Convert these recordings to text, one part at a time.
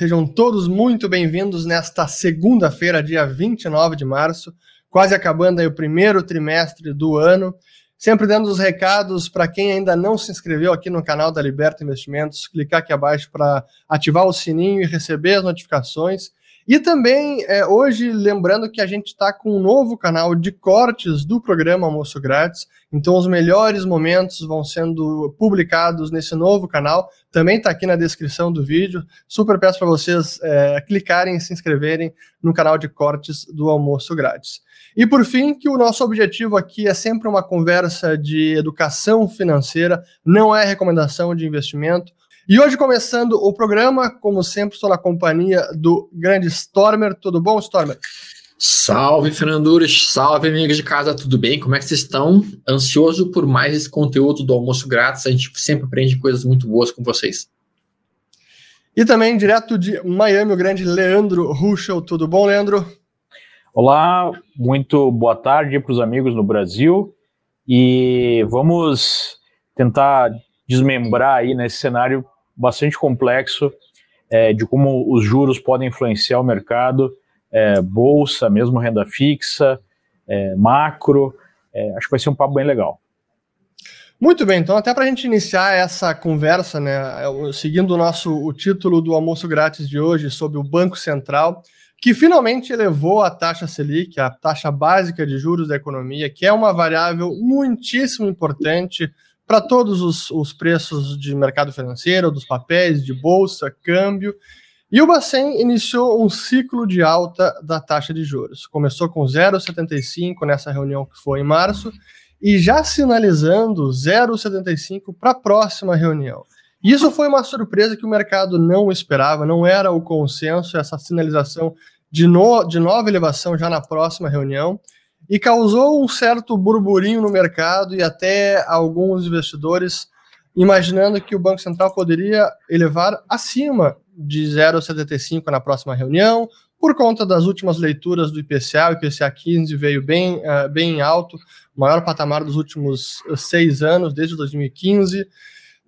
sejam todos muito bem-vindos nesta segunda-feira, dia 29 de março, quase acabando aí o primeiro trimestre do ano. Sempre dando os recados para quem ainda não se inscreveu aqui no canal da Liberta Investimentos, clicar aqui abaixo para ativar o sininho e receber as notificações. E também, é, hoje, lembrando que a gente está com um novo canal de cortes do programa Almoço Grátis. Então, os melhores momentos vão sendo publicados nesse novo canal. Também está aqui na descrição do vídeo. Super peço para vocês é, clicarem e se inscreverem no canal de cortes do Almoço Grátis. E por fim, que o nosso objetivo aqui é sempre uma conversa de educação financeira, não é recomendação de investimento. E hoje, começando o programa, como sempre, estou na companhia do grande Stormer. Tudo bom, Stormer? Salve, Fernanduras! Salve, amigos de casa, tudo bem? Como é que vocês estão? Ansioso por mais esse conteúdo do almoço grátis. A gente sempre aprende coisas muito boas com vocês. E também, direto de Miami, o grande Leandro Ruschel. Tudo bom, Leandro? Olá, muito boa tarde para os amigos no Brasil. E vamos tentar desmembrar aí nesse cenário bastante complexo é, de como os juros podem influenciar o mercado, é, bolsa, mesmo renda fixa, é, macro. É, acho que vai ser um papo bem legal. Muito bem, então até para a gente iniciar essa conversa, né, seguindo o nosso o título do almoço grátis de hoje sobre o Banco Central, que finalmente elevou a taxa Selic, a taxa básica de juros da economia, que é uma variável muitíssimo importante para todos os, os, preços de mercado financeiro, dos papéis, de bolsa, câmbio. E o Bacen iniciou um ciclo de alta da taxa de juros. Começou com 0,75 nessa reunião que foi em março e já sinalizando 0,75 para a próxima reunião. Isso foi uma surpresa que o mercado não esperava, não era o consenso, essa sinalização de, no, de nova elevação já na próxima reunião e causou um certo burburinho no mercado e até alguns investidores imaginando que o Banco Central poderia elevar acima de 0,75 na próxima reunião, por conta das últimas leituras do IPCA, o IPCA 15 veio bem, uh, bem alto, maior patamar dos últimos seis anos, desde 2015.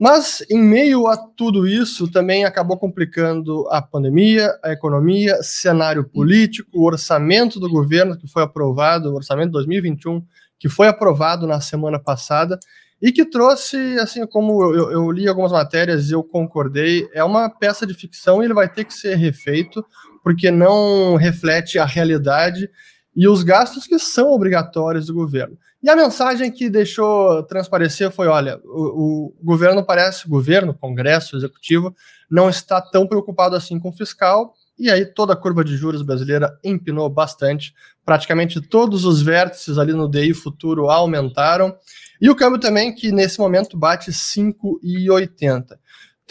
Mas, em meio a tudo isso, também acabou complicando a pandemia, a economia, cenário político, o orçamento do governo que foi aprovado, o orçamento 2021, que foi aprovado na semana passada, e que trouxe, assim como eu, eu li algumas matérias e eu concordei, é uma peça de ficção e ele vai ter que ser refeito, porque não reflete a realidade e os gastos que são obrigatórios do governo. E a mensagem que deixou transparecer foi: olha, o, o governo parece, o governo, Congresso, Executivo, não está tão preocupado assim com o fiscal, e aí toda a curva de juros brasileira empinou bastante. Praticamente todos os vértices ali no DI futuro aumentaram. E o câmbio também, que nesse momento bate 5,80.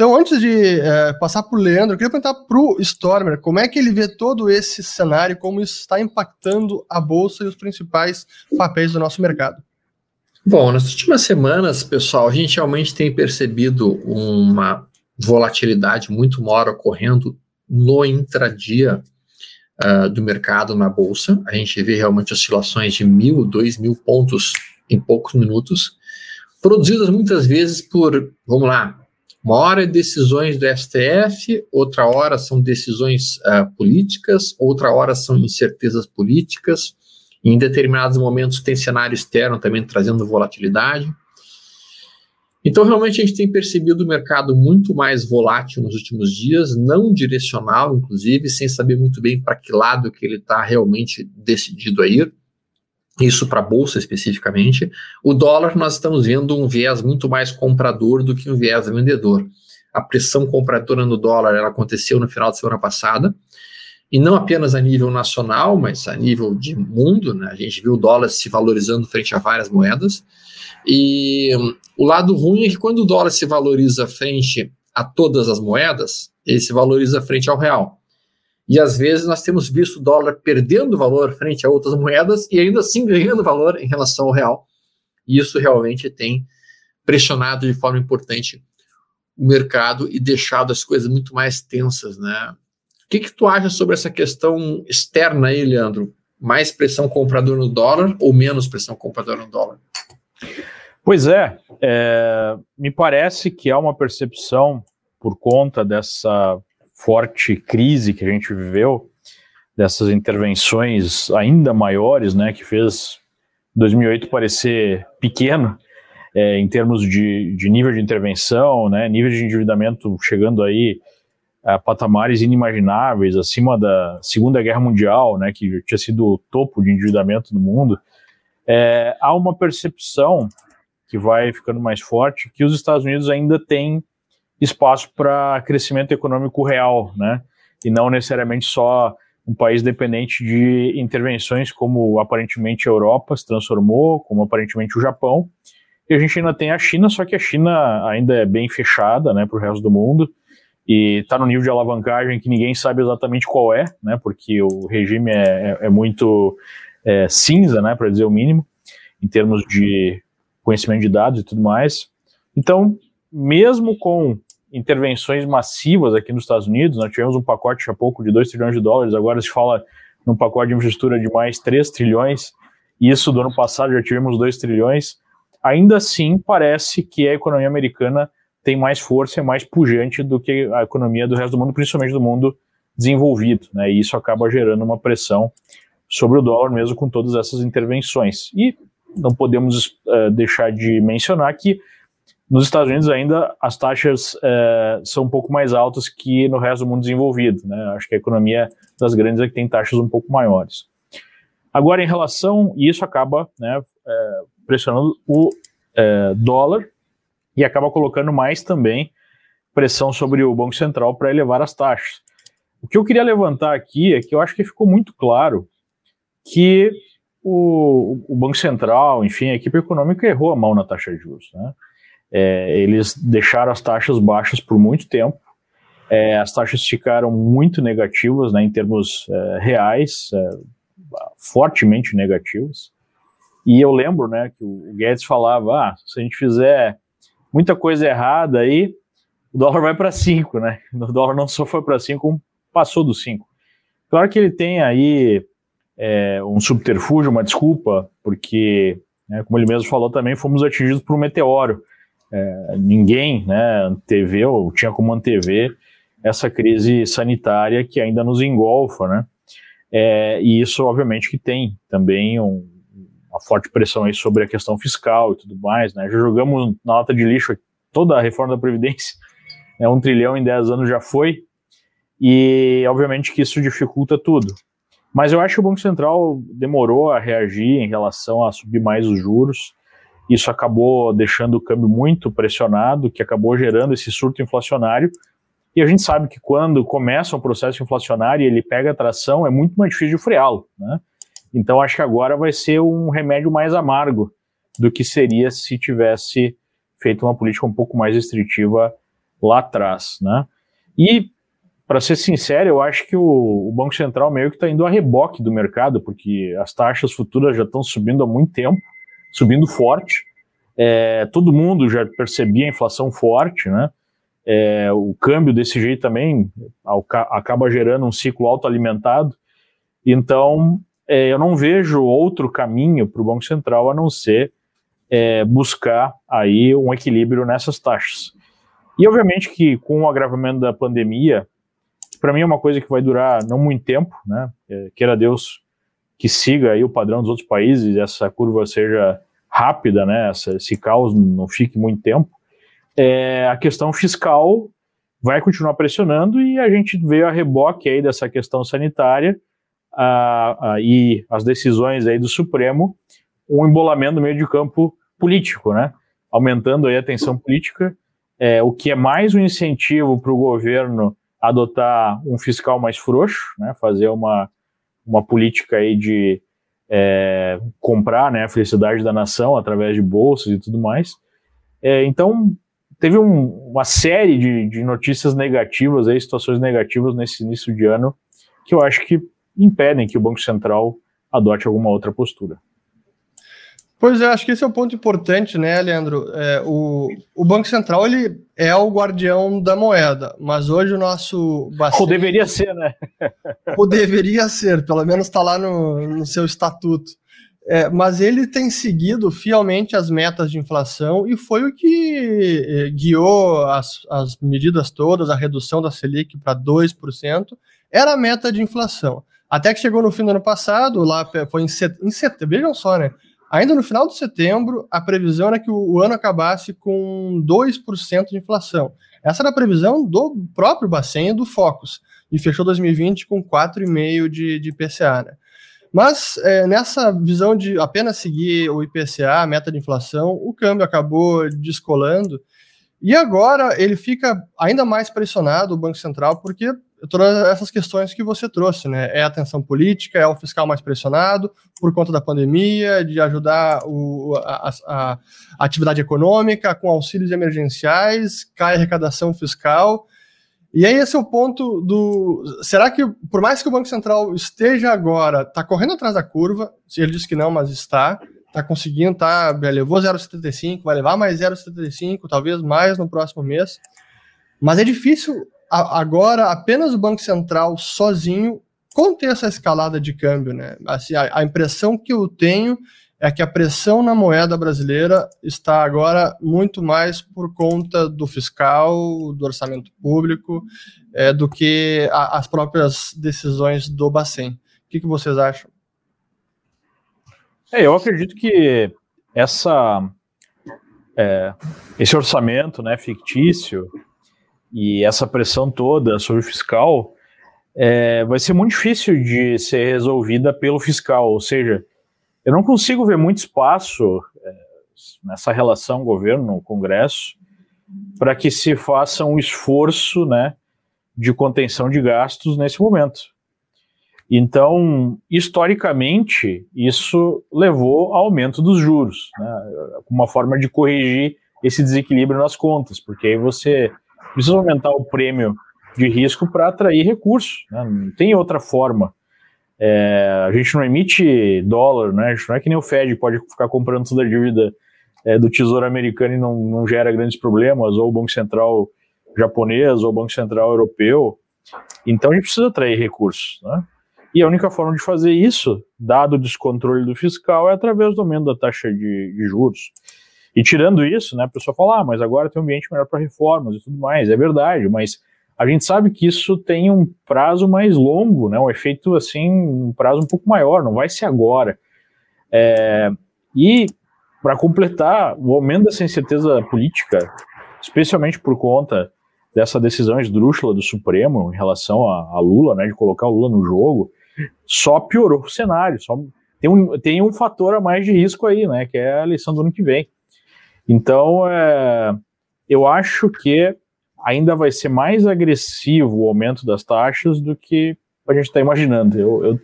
Então, antes de é, passar para o Leandro, eu queria perguntar para o Stormer como é que ele vê todo esse cenário, como isso está impactando a Bolsa e os principais papéis do nosso mercado. Bom, nas últimas semanas, pessoal, a gente realmente tem percebido uma volatilidade muito maior ocorrendo no intradia uh, do mercado na Bolsa. A gente vê realmente oscilações de mil, dois mil pontos em poucos minutos, produzidas muitas vezes por, vamos lá, uma hora é decisões do STF, outra hora são decisões uh, políticas, outra hora são incertezas políticas. em determinados momentos tem cenário externo também trazendo volatilidade. Então, realmente, a gente tem percebido o mercado muito mais volátil nos últimos dias, não direcional, inclusive, sem saber muito bem para que lado que ele está realmente decidido a ir isso para a bolsa especificamente. O dólar, nós estamos vendo um viés muito mais comprador do que um viés vendedor. A pressão compradora no dólar ela aconteceu no final de semana passada, e não apenas a nível nacional, mas a nível de mundo. Né? A gente viu o dólar se valorizando frente a várias moedas. E um, o lado ruim é que quando o dólar se valoriza frente a todas as moedas, ele se valoriza frente ao real. E às vezes nós temos visto o dólar perdendo valor frente a outras moedas e ainda assim ganhando valor em relação ao real. E isso realmente tem pressionado de forma importante o mercado e deixado as coisas muito mais tensas, né? O que, que tu acha sobre essa questão externa aí, Leandro? Mais pressão comprador no dólar ou menos pressão comprador no dólar? Pois é, é, me parece que há uma percepção por conta dessa forte crise que a gente viveu, dessas intervenções ainda maiores, né, que fez 2008 parecer pequeno é, em termos de, de, nível de intervenção, né, nível de endividamento chegando aí a patamares inimagináveis, acima da Segunda Guerra Mundial, né, que tinha sido o topo de endividamento do mundo, é, há uma percepção que vai ficando mais forte que os Estados Unidos ainda têm espaço para crescimento econômico real, né, e não necessariamente só um país dependente de intervenções como aparentemente a Europa se transformou, como aparentemente o Japão, e a gente ainda tem a China, só que a China ainda é bem fechada né, para o resto do mundo, e está no nível de alavancagem que ninguém sabe exatamente qual é, né, porque o regime é, é, é muito é, cinza, né, para dizer o mínimo, em termos de conhecimento de dados e tudo mais. Então, mesmo com intervenções massivas aqui nos Estados Unidos, nós tivemos um pacote há pouco de 2 trilhões de dólares, agora se fala num pacote de infraestrutura de mais 3 trilhões, isso do ano passado já tivemos 2 trilhões, ainda assim parece que a economia americana tem mais força e é mais pujante do que a economia do resto do mundo, principalmente do mundo desenvolvido, né? E isso acaba gerando uma pressão sobre o dólar mesmo com todas essas intervenções. E não podemos uh, deixar de mencionar que nos Estados Unidos ainda as taxas uh, são um pouco mais altas que no resto do mundo desenvolvido, né? Acho que a economia das grandes é que tem taxas um pouco maiores. Agora, em relação, e isso acaba né, uh, pressionando o dólar e acaba colocando mais também pressão sobre o Banco Central para elevar as taxas. O que eu queria levantar aqui é que eu acho que ficou muito claro que o, o Banco Central, enfim, a equipe econômica errou a mão na taxa de juros. Né? É, eles deixaram as taxas baixas por muito tempo, é, as taxas ficaram muito negativas né, em termos é, reais, é, fortemente negativas. E eu lembro né, que o Guedes falava: ah, se a gente fizer muita coisa errada aí, o dólar vai para 5, né? O dólar não só foi para 5, como passou dos 5. Claro que ele tem aí é, um subterfúgio, uma desculpa, porque, né, como ele mesmo falou também, fomos atingidos por um meteoro. É, ninguém né, anteveu, tinha como antever essa crise sanitária que ainda nos engolfa, né? É, e isso, obviamente, que tem também um, uma forte pressão aí sobre a questão fiscal e tudo mais, né? Já jogamos na lata de lixo toda a reforma da Previdência, né? um trilhão em 10 anos já foi, e obviamente que isso dificulta tudo. Mas eu acho que o Banco Central demorou a reagir em relação a subir mais os juros, isso acabou deixando o câmbio muito pressionado, que acabou gerando esse surto inflacionário, e a gente sabe que quando começa um processo inflacionário e ele pega atração, é muito mais difícil de freá-lo, né? Então acho que agora vai ser um remédio mais amargo do que seria se tivesse feito uma política um pouco mais restritiva lá atrás, né? E para ser sincero, eu acho que o, o Banco Central meio que está indo a reboque do mercado, porque as taxas futuras já estão subindo há muito tempo, subindo forte. É, todo mundo já percebia a inflação forte, né? É, o câmbio desse jeito também acaba gerando um ciclo autoalimentado. Então, é, eu não vejo outro caminho para o Banco Central a não ser é, buscar aí um equilíbrio nessas taxas. E obviamente que com o agravamento da pandemia, para mim é uma coisa que vai durar não muito tempo, né? É, queira Deus que siga aí o padrão dos outros países, essa curva seja rápida, né? Essa, esse caos não fique muito tempo. É, a questão fiscal vai continuar pressionando e a gente vê a reboque aí dessa questão sanitária a, a, e as decisões aí do Supremo, um embolamento no meio de campo político, né? Aumentando aí a tensão política, é, o que é mais um incentivo para o governo adotar um fiscal mais frouxo, né? Fazer uma, uma política aí de é, comprar né, a felicidade da nação através de bolsas e tudo mais. É, então, teve um, uma série de, de notícias negativas, aí, situações negativas nesse início de ano, que eu acho que impedem que o Banco Central adote alguma outra postura. Pois é, acho que esse é o um ponto importante, né, Leandro? É, o, o Banco Central ele é o guardião da moeda, mas hoje o nosso Ou deveria ser, né? ou deveria ser, pelo menos está lá no, no seu estatuto. é, mas ele tem seguido fielmente as metas de inflação e foi o que é, guiou as, as medidas todas, a redução da Selic para 2%, era a meta de inflação. Até que chegou no fim do ano passado, lá foi em setembro, vejam só, né? Ainda no final de setembro, a previsão era que o, ano acabasse com 2% de inflação. Essa era a previsão do próprio Bacen do Focus, e fechou 2020 com 4,5% de, de IPCA. Né? Mas é, nessa visão de apenas seguir o IPCA, a meta de inflação, o câmbio acabou descolando. E agora ele fica ainda mais pressionado, o Banco Central, porque todas essas questões que você trouxe, né? É a tensão política, é o fiscal mais pressionado por conta da pandemia, de ajudar o, a, a, a atividade econômica com auxílios emergenciais, cai a arrecadação fiscal. E aí esse é o ponto do. Será que, por mais que o Banco Central esteja agora, está correndo atrás da curva, ele disse que não, mas está, está conseguindo, tá, levou 0,75, vai levar mais 0,75, talvez mais no próximo mês. Mas é difícil agora apenas o Banco Central sozinho conter essa escalada de câmbio, né? Assim, a, a impressão que eu tenho é que a pressão na moeda brasileira está agora muito mais por conta do fiscal, do orçamento público, é, do que a, as próprias decisões do Bacen. O que, que vocês acham? É, eu acredito que essa, é, esse orçamento né, fictício e essa pressão toda sobre o fiscal é, vai ser muito difícil de ser resolvida pelo fiscal, ou seja, eu não consigo ver muito espaço é, nessa relação governo-congresso para que se faça um esforço né, de contenção de gastos nesse momento. Então, historicamente, isso levou ao aumento dos juros, né, uma forma de corrigir esse desequilíbrio nas contas, porque aí você precisa aumentar o prêmio de risco para atrair recursos, né, não tem outra forma. É, a gente não emite dólar, né? A gente não é que nem o Fed pode ficar comprando toda a dívida é, do Tesouro Americano e não, não gera grandes problemas, ou o Banco Central japonês, ou o Banco Central europeu. Então a gente precisa atrair recursos, né? E a única forma de fazer isso, dado o descontrole do fiscal, é através do aumento da taxa de, de juros. E tirando isso, né, a pessoa fala, ah, mas agora tem um ambiente melhor para reformas e tudo mais. É verdade, mas a gente sabe que isso tem um prazo mais longo, né? Um efeito assim, um prazo um pouco maior, não vai ser agora. É, e para completar, o aumento dessa incerteza política, especialmente por conta dessa decisão esdrúxula do Supremo em relação a, a, Lula, né, de colocar o Lula no jogo, só piorou o cenário. Só, tem, um, tem um fator a mais de risco aí, né, que é a eleição do ano que vem. Então, é, eu acho que ainda vai ser mais agressivo o aumento das taxas do que a gente está imaginando. Eu, eu,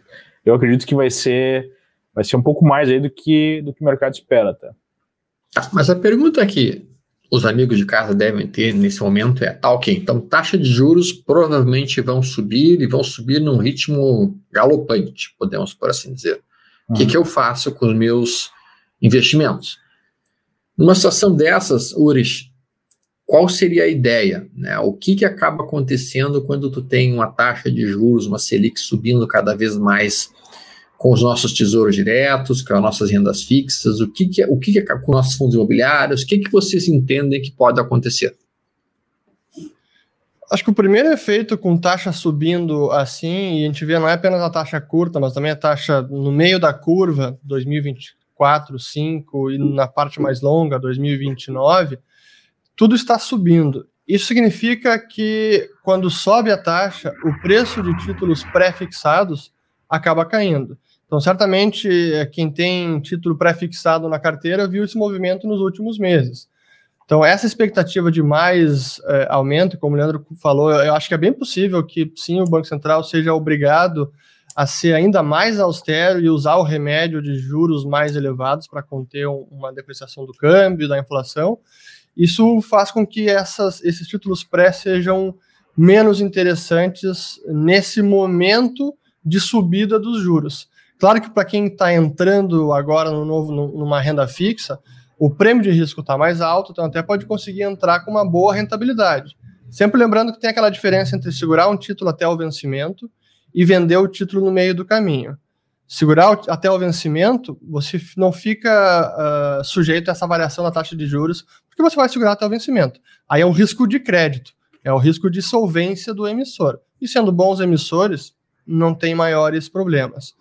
eu, acredito que vai ser, vai ser um pouco mais aí do que, do que o mercado espera. Tá, mas a pergunta que os amigos de casa devem ter nesse momento é, tá ok, então taxa de juros provavelmente vão subir e vão subir num ritmo galopante, podemos por assim dizer. O que, uhum. que eu faço com os meus investimentos? Numa situação dessas, Ures, qual seria a ideia? Né? O que, que acaba acontecendo quando tu tem uma taxa de juros, uma Selic subindo cada vez mais com os nossos tesouros diretos, com as nossas rendas fixas, o que, que, o que, que com nossos fundos imobiliários, o que, que vocês entendem que pode acontecer? Acho que o primeiro efeito com taxa subindo assim, e a gente vê não é apenas a taxa curta, mas também a taxa no meio da curva, 2024, 2025, e na parte mais longa, 2029, tudo está subindo. Isso significa que quando sobe a taxa, o preço de títulos pré-fixados acaba caindo. Então, certamente, é, quem tem título pré-fixado na carteira viu esse movimento nos últimos meses. Então, essa expectativa de mais é, aumento, como o Leandro falou, eu acho que é bem possível que sim o Banco Central seja obrigado a ser ainda mais austero e usar o remédio de juros mais elevados para conter uma depreciação do câmbio, da inflação. Isso faz com que essas, esses títulos pré sejam menos interessantes nesse momento de subida dos juros. Claro que para quem está entrando agora no novo, numa renda fixa, o prêmio de risco está mais alto, então até pode conseguir entrar com uma boa rentabilidade. Sempre lembrando que tem aquela diferença entre segurar um título até o vencimento e vender o título no meio do caminho. segurar até o vencimento, você não fica uh, sujeito a essa variação da taxa de juros, porque você vai segurar até o vencimento. Aí é um risco de crédito, é o risco de solvência do emissor. E sendo bons emissores, não tem maiores problemas.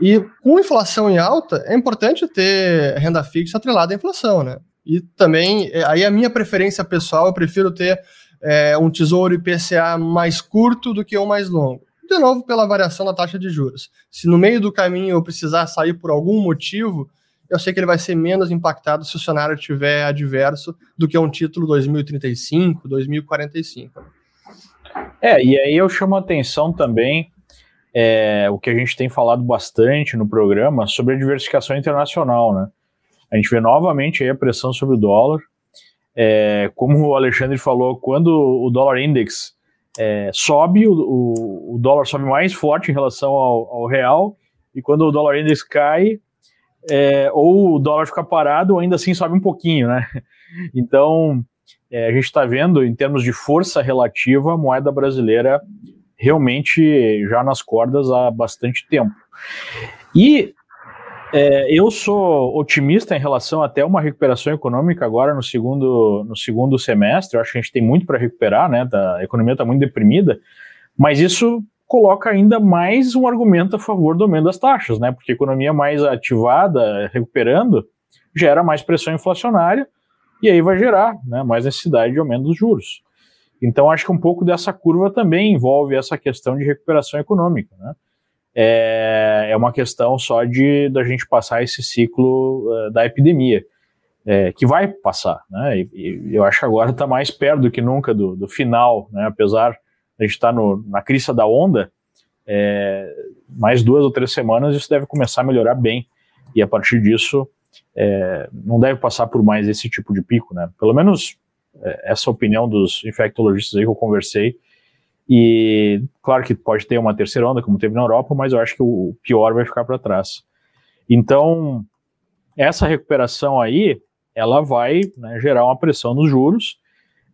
E com inflação em alta, é importante ter renda fixa atrelada à inflação, né? E também, é, aí a minha preferência pessoal, eu prefiro ter é, um tesouro IPCA mais curto do que um mais longo de novo pela variação da taxa de juros. Se no meio do caminho eu precisar sair por algum motivo, eu sei que ele vai ser menos impactado se o cenário estiver adverso do que um título 2035, 2045. É, e aí eu chamo a atenção também é, o que a gente tem falado bastante no programa sobre a diversificação internacional, né? A gente vê novamente a pressão sobre o dólar. É, como o Alexandre falou, quando o dólar index é, sobe, o, o, o, dólar sobe mais forte em relação ao, ao real, e quando o dólar index cai, é, ou o dólar fica parado, ainda assim sobe um pouquinho, né? Então, é, a gente está vendo, em termos de força relativa, a moeda brasileira realmente já nas cordas há bastante tempo. E é, eu sou otimista em relação até uma recuperação econômica agora no segundo, no segundo semestre. Eu acho que a gente tem muito para recuperar, né? a economia está muito deprimida, mas isso coloca ainda mais um argumento a favor do aumento das taxas, né? Porque economia mais ativada, recuperando, gera mais pressão inflacionária e aí vai gerar né, mais necessidade de aumento dos juros. Então, acho que um pouco dessa curva também envolve essa questão de recuperação econômica, né? É, é uma questão só de da gente passar esse ciclo uh, da epidemia, é, que vai passar, né? E, e eu acho que agora está mais perto do que nunca do, do final, né? Apesar de a gente estar tá na crista da onda, é, mais duas ou três semanas isso deve começar a melhorar bem e a partir disso é, não deve passar por mais esse tipo de pico, né? Pelo menos é, essa opinião dos infectologistas aí que eu conversei e claro que pode ter uma terceira onda, como teve na Europa, mas eu acho que o pior vai ficar para trás. Então, essa recuperação aí, ela vai né, gerar uma pressão nos juros.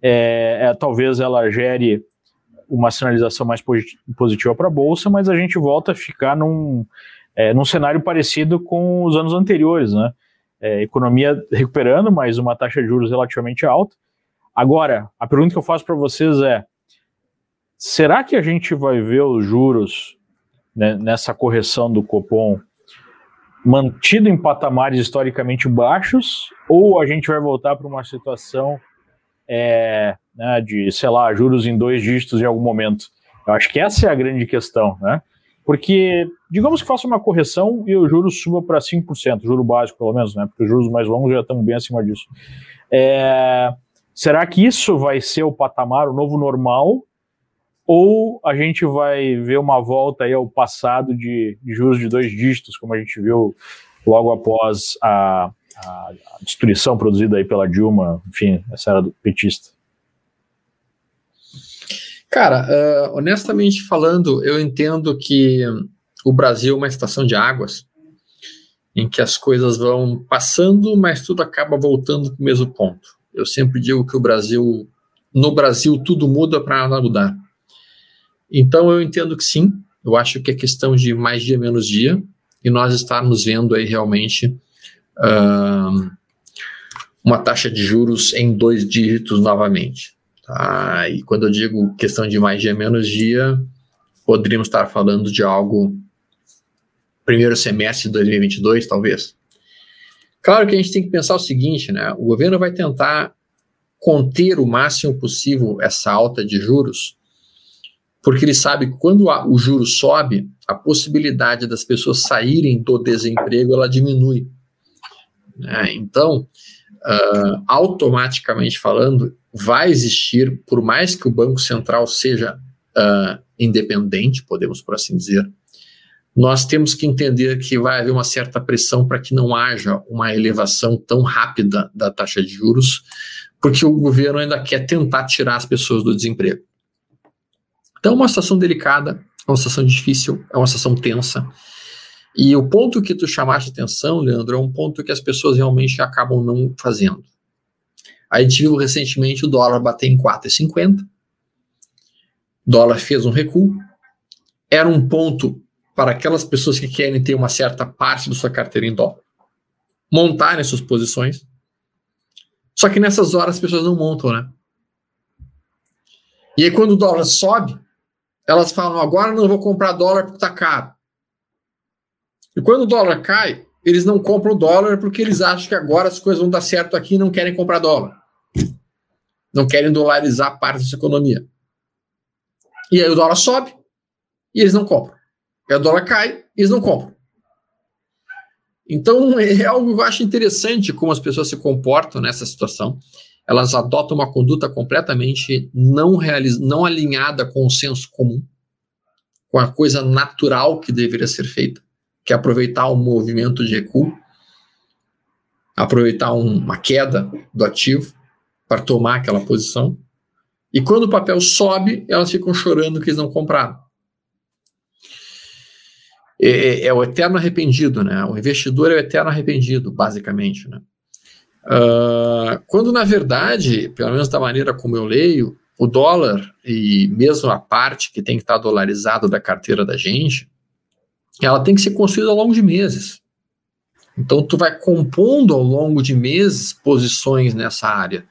É, é, talvez ela gere uma sinalização mais positiva para a bolsa, mas a gente volta a ficar num, é, num cenário parecido com os anos anteriores, né? É, economia recuperando, mas uma taxa de juros relativamente alta. Agora, a pergunta que eu faço para vocês é: Será que a gente vai ver os juros né, nessa correção do Copom mantido em patamares historicamente baixos ou a gente vai voltar para uma situação é, né, de, sei lá, juros em dois dígitos em algum momento? Eu acho que essa é a grande questão, né? Porque, digamos que faça uma correção e o juro suba para 5%, juro básico pelo menos, né? Porque os juros mais longos já estão bem acima disso. É, será que isso vai ser o patamar, o novo normal? Ou a gente vai ver uma volta aí ao passado de, de juros de dois dígitos, como a gente viu logo após a, a, destruição produzida aí pela Dilma, enfim, essa era do petista. Cara, uh, honestamente falando, eu entendo que o Brasil é uma estação de águas em que as coisas vão passando, mas tudo acaba voltando para o mesmo ponto. Eu sempre digo que o Brasil, no Brasil, tudo muda para nada mudar. Então eu entendo que sim, eu acho que é questão de mais dia menos dia e nós estarmos vendo aí realmente uh, uma taxa de juros em dois dígitos novamente. Tá? E quando eu digo questão de mais dia menos dia, poderíamos estar falando de algo primeiro semestre de 2022, talvez. Claro que a gente tem que pensar o seguinte, né? O governo vai tentar conter o máximo possível essa alta de juros porque ele sabe que quando o juro sobe, a possibilidade das pessoas saírem do desemprego ela diminui. Né? Então, uh, automaticamente falando, vai existir, por mais que o Banco Central seja uh, independente, podemos por assim dizer, nós temos que entender que vai haver uma certa pressão para que não haja uma elevação tão rápida da taxa de juros, porque o governo ainda quer tentar tirar as pessoas do desemprego. Então, é uma situação delicada, é uma situação difícil, é uma situação tensa. E o ponto que tu chamaste atenção, Leandro, é um ponto que as pessoas realmente acabam não fazendo. A gente viu recentemente o dólar bater em 4,50. O dólar fez um recuo. Era um ponto para aquelas pessoas que querem ter uma certa parte da sua carteira em dólar montarem suas posições. Só que nessas horas as pessoas não montam, né? E aí quando o dólar sobe, elas falam, agora não vou comprar dólar porque está caro. E quando o dólar cai, eles não compram dólar porque eles acham que agora as coisas vão dar certo aqui e não querem comprar dólar. Não querem dolarizar parte da sua economia. E aí o dólar sobe e eles não compram. E o dólar cai e eles não compram. Então é algo que eu acho interessante como as pessoas se comportam nessa situação. Elas adotam uma conduta completamente não, não alinhada com o senso comum, com a coisa natural que deveria ser feita que é aproveitar um movimento de recuo, aproveitar um, uma queda do ativo para tomar aquela posição. E quando o papel sobe, elas ficam chorando que eles não compraram. É, é, é, o eterno arrependido, né? O investidor é o eterno arrependido, basicamente, né? Uh, quando na verdade, pelo menos da maneira como eu leio, o dólar e mesmo a parte que tem que estar dolarizado da carteira da gente, ela tem que ser construída ao longo de meses. Então, tu vai compondo ao longo de meses posições nessa área,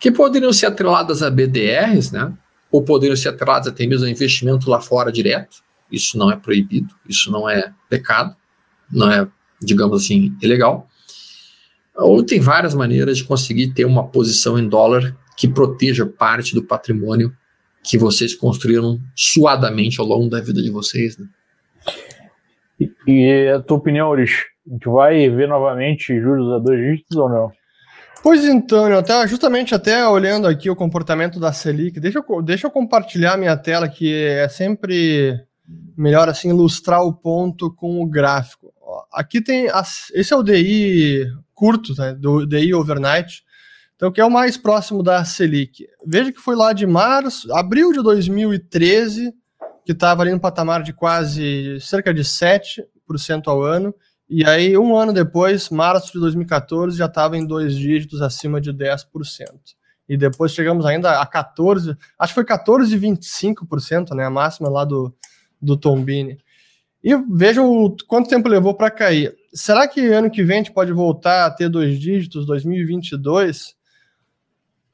que poderiam ser atreladas a BDRs, né? ou poderiam ser atreladas até mesmo a investimento lá fora direto. Isso não é proibido, isso não é pecado, não é, digamos assim, ilegal. Ou tem várias maneiras de conseguir ter uma posição em dólar que proteja parte do patrimônio que vocês construíram suadamente ao longo da vida de vocês. Né? E, e a tua opinião, Urish? A gente vai ver novamente juros a dois dígitos ou não? Pois então, eu até, justamente até olhando aqui o comportamento da Selic, deixa eu, deixa eu compartilhar minha tela, que é sempre melhor assim ilustrar o ponto com o gráfico. Aqui tem, as, esse é o DI curto, né, do DI overnight, então que é o mais próximo da Selic. Veja que foi lá de março, abril de 2013 que estava ali no patamar de quase cerca de 7% ao ano. E aí, um ano depois, março de 2014, já estava em dois dígitos acima de 10%. E depois chegamos ainda a 14%, acho que foi 14,25%, né? A máxima lá do, do Tombini. E vejam quanto tempo levou para cair. Será que ano que vem a gente pode voltar a ter dois dígitos, 2022?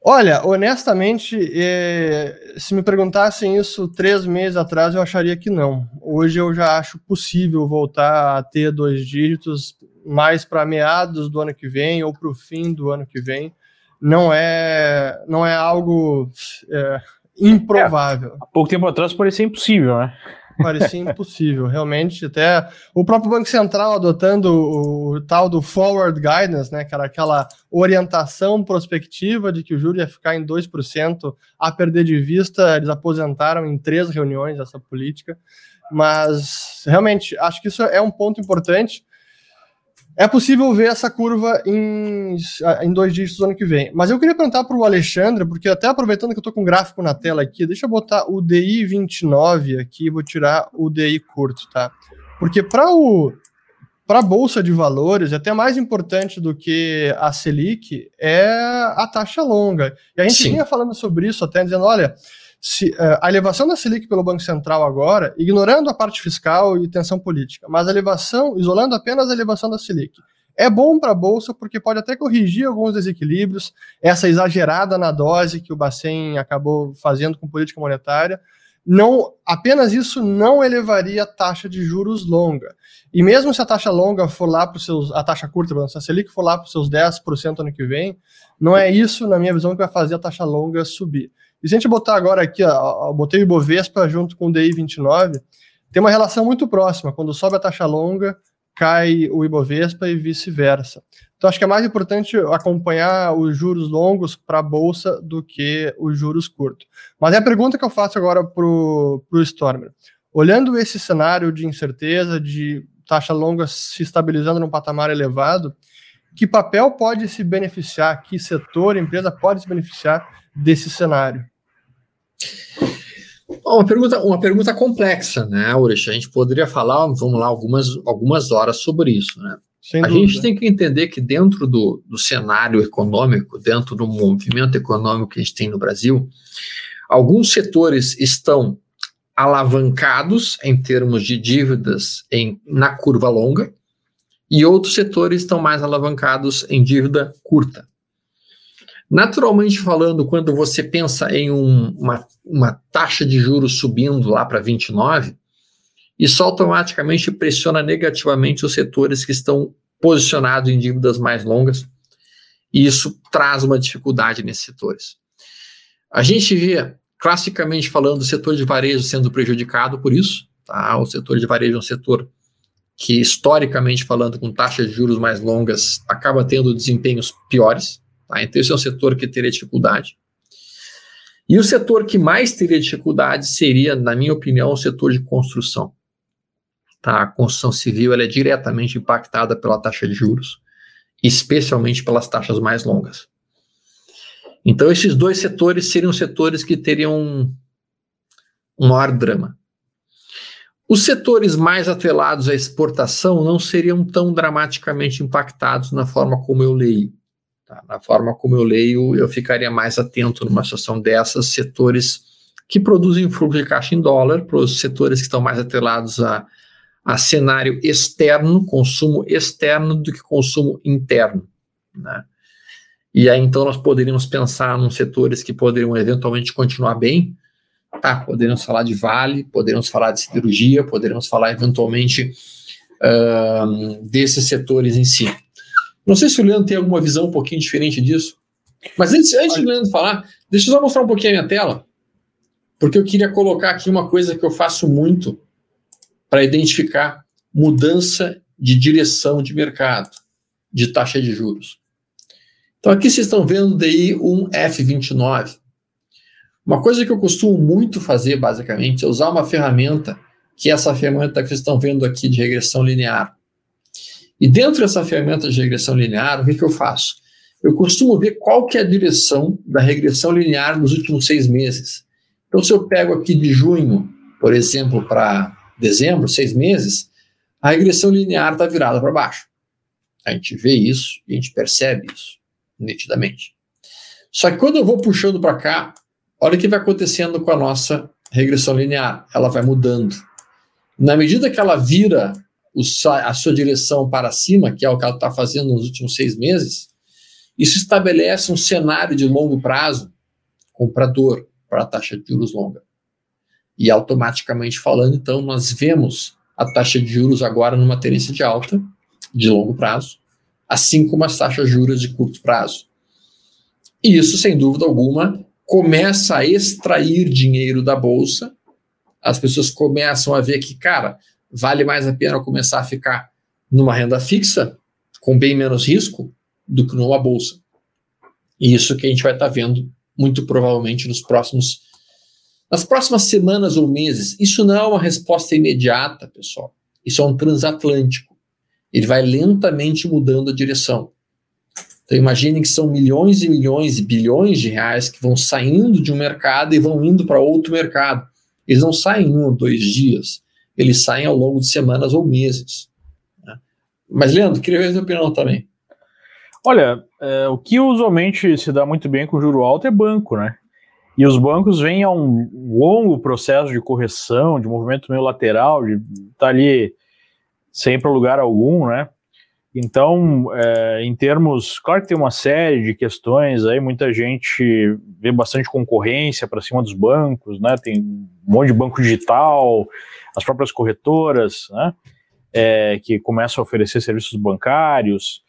Olha, honestamente, é, se me perguntassem isso três meses atrás, eu acharia que não. Hoje eu já acho possível voltar a ter dois dígitos mais para meados do ano que vem ou para o fim do ano que vem. Não é, não é algo é, improvável. É, há pouco tempo atrás parecia impossível, né? Parecia impossível, realmente. Até o próprio Banco Central adotando o, tal do forward guidance, né, que era aquela orientação prospectiva de que o juro ia ficar em 2% a perder de vista, eles aposentaram em três reuniões essa política. Mas realmente acho que isso é um ponto importante é possível ver essa curva em, em dois dígitos no ano que vem. Mas eu queria perguntar para o Alexandre, porque até aproveitando que eu estou com o gráfico na tela aqui, deixa eu botar o DI 29 aqui, vou tirar o DI curto, tá? Porque para o para a bolsa de valores, é até mais importante do que a Selic é a taxa longa. E a gente Sim. vinha falando sobre isso até dizendo, olha, se, uh, a elevação da Selic pelo Banco Central agora, ignorando a parte fiscal e tensão política, mas a elevação, isolando apenas a elevação da Selic, é bom para a Bolsa porque pode até corrigir alguns desequilíbrios, essa exagerada na dose que o Bacen acabou fazendo com política monetária, não apenas isso não elevaria a taxa de juros longa. E mesmo se a taxa longa for lá para os seus. A taxa curta, se a Selic for lá para os seus 10% ano que vem, não é isso, na minha visão, que vai fazer a taxa longa subir. E se a gente botar agora aqui, ó, botei o Ibovespa junto com o DI 29, tem uma relação muito próxima. Quando sobe a taxa longa, cai o Ibovespa e vice-versa. Então, acho que é mais importante acompanhar os juros longos para a Bolsa do que os juros curtos. Mas é a pergunta que eu faço agora para o Stormer. Olhando esse cenário de incerteza, de taxa longa se estabilizando num patamar elevado, que papel pode se beneficiar, que setor, empresa pode se beneficiar desse cenário? Uma pergunta, uma pergunta complexa, né, Urish? A gente poderia falar, vamos lá, algumas, algumas horas sobre isso, né? Sem a dúvida. gente tem que entender que dentro do, do cenário econômico, dentro do movimento econômico que a gente tem no Brasil, alguns setores estão alavancados em termos de dívidas em, na curva longa, e outros setores estão mais alavancados em dívida curta. Naturalmente falando, quando você pensa em um, uma, uma taxa de juros subindo lá para 29, isso automaticamente pressiona negativamente os setores que estão posicionados em dívidas mais longas, e isso traz uma dificuldade nesses setores. A gente vê, classicamente falando, o setor de varejo sendo prejudicado por isso. Tá? O setor de varejo é um setor que, historicamente falando, com taxas de juros mais longas, acaba tendo desempenhos piores. Tá? Então, esse é um setor que teria dificuldade. E o setor que mais teria dificuldade seria, na minha opinião, o setor de construção. Tá? A construção civil é diretamente impactada pela taxa de juros, especialmente pelas taxas mais longas. Então, esses dois setores seriam setores que teriam um maior drama. Os setores mais atrelados à exportação não seriam tão dramaticamente impactados na forma como eu leio. Tá? Na forma como eu leio, eu ficaria mais atento numa situação dessas, setores que produzem fluxo de caixa em dólar, para os setores que estão mais atrelados a, a cenário externo, consumo externo, do que consumo interno. Né? E aí então nós poderíamos pensar nos setores que poderiam eventualmente continuar bem, tá? Poderíamos falar de Vale, poderíamos falar de siderurgia, poderíamos falar eventualmente uh, desses setores em si. Não sei se o Leandro tem alguma visão um pouquinho diferente disso, mas antes, antes do Leandro falar, deixa eu só mostrar um pouquinho a minha tela, porque eu queria colocar aqui uma coisa que eu faço muito para identificar mudança de direção de mercado, de taxa de juros. Então aqui vocês estão vendo daí um F29. Uma coisa que eu costumo muito fazer, basicamente, é usar uma ferramenta, que é essa ferramenta que vocês estão vendo aqui de regressão linear. E dentro dessa ferramenta de regressão linear, o que, que eu faço? Eu costumo ver qual que é a direção da regressão linear nos últimos seis meses. Então, se eu pego aqui de junho, por exemplo, para dezembro, seis meses, a regressão linear está virada para baixo. A gente vê isso e a gente percebe isso nitidamente. Só que quando eu vou puxando para cá, olha o que vai acontecendo com a nossa regressão linear. Ela vai mudando. Na medida que ela vira a sua direção para cima, que é o que ela está fazendo nos últimos seis meses, isso estabelece um cenário de longo prazo comprador para a taxa de juros longa. E automaticamente falando, então, nós vemos a taxa de juros agora numa tendência de alta, de longo prazo, assim como as taxas de juros de curto prazo. E isso, sem dúvida alguma, começa a extrair dinheiro da bolsa. As pessoas começam a ver que, cara, vale mais a pena começar a ficar numa renda fixa, com bem menos risco, do que numa bolsa. E isso que a gente vai estar tá vendo muito provavelmente nos próximos nas próximas semanas ou meses. Isso não é uma resposta imediata, pessoal. Isso é um transatlântico ele vai lentamente mudando a direção. Então imagine que são milhões e milhões e bilhões de reais que vão saindo de um mercado e vão indo para outro mercado. Eles não saem em um ou dois dias, eles saem ao longo de semanas ou meses. Né? Mas, Leandro, queria ver a sua opinião também. Olha, é, o que usualmente se dá muito bem com juro alto é banco, né? E os bancos vêm a um longo processo de correção, de movimento meio lateral, de estar tá ali sem para lugar algum, né? Então, é, em termos, claro que tem uma série de questões aí, muita gente vê bastante concorrência para cima dos bancos, né? Tem um monte de banco digital, as próprias corretoras, né? É, que começam a oferecer serviços bancários,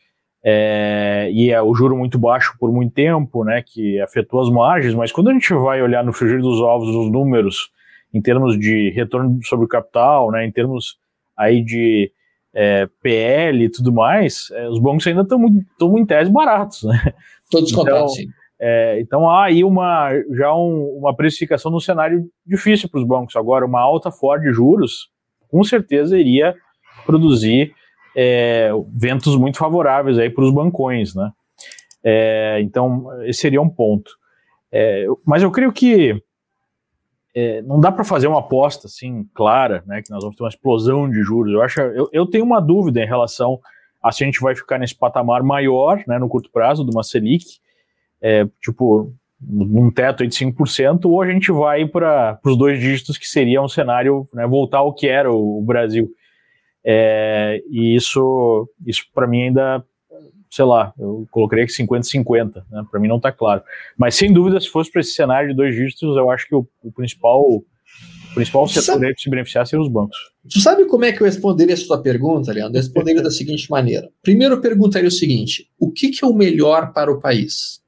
é, e é o juro muito baixo por muito tempo, né? Que afetou as margens, mas quando a gente vai olhar no frigir dos ovos os números em termos de retorno sobre o capital, né? Em termos aí de é, PL e tudo mais, é, os bancos ainda estão muito, em tese baratos, né? Todos então, sim. É, então há aí uma, já um, uma precificação no cenário difícil para os bancos. Agora, uma alta forte de juros, com certeza iria produzir é, ventos muito favoráveis aí para os bancões, né? É, então, esse seria um ponto. É, mas eu creio que é, não dá para fazer uma aposta assim clara, né, que nós vamos ter uma explosão de juros. Eu acho, eu, eu tenho uma dúvida em relação a se a gente vai ficar nesse patamar maior, né, no curto prazo, de uma Selic, é, tipo num teto de 5%, ou a gente vai para os dois dígitos, que seria um cenário, né, voltar ao que era o, o Brasil. É, e isso, isso para mim ainda, sei lá, eu colocaria que 50-50, né, para mim não está claro. Mas sem dúvida, se fosse para esse cenário de dois dígitos, eu acho que o, o principal, o principal setor que se beneficiar seriam os bancos. Tu sabe como é que eu responderia essa tua pergunta, Leandro? Eu responderia da seguinte maneira. Primeiro eu perguntaria o seguinte, o que, que é o melhor para o país?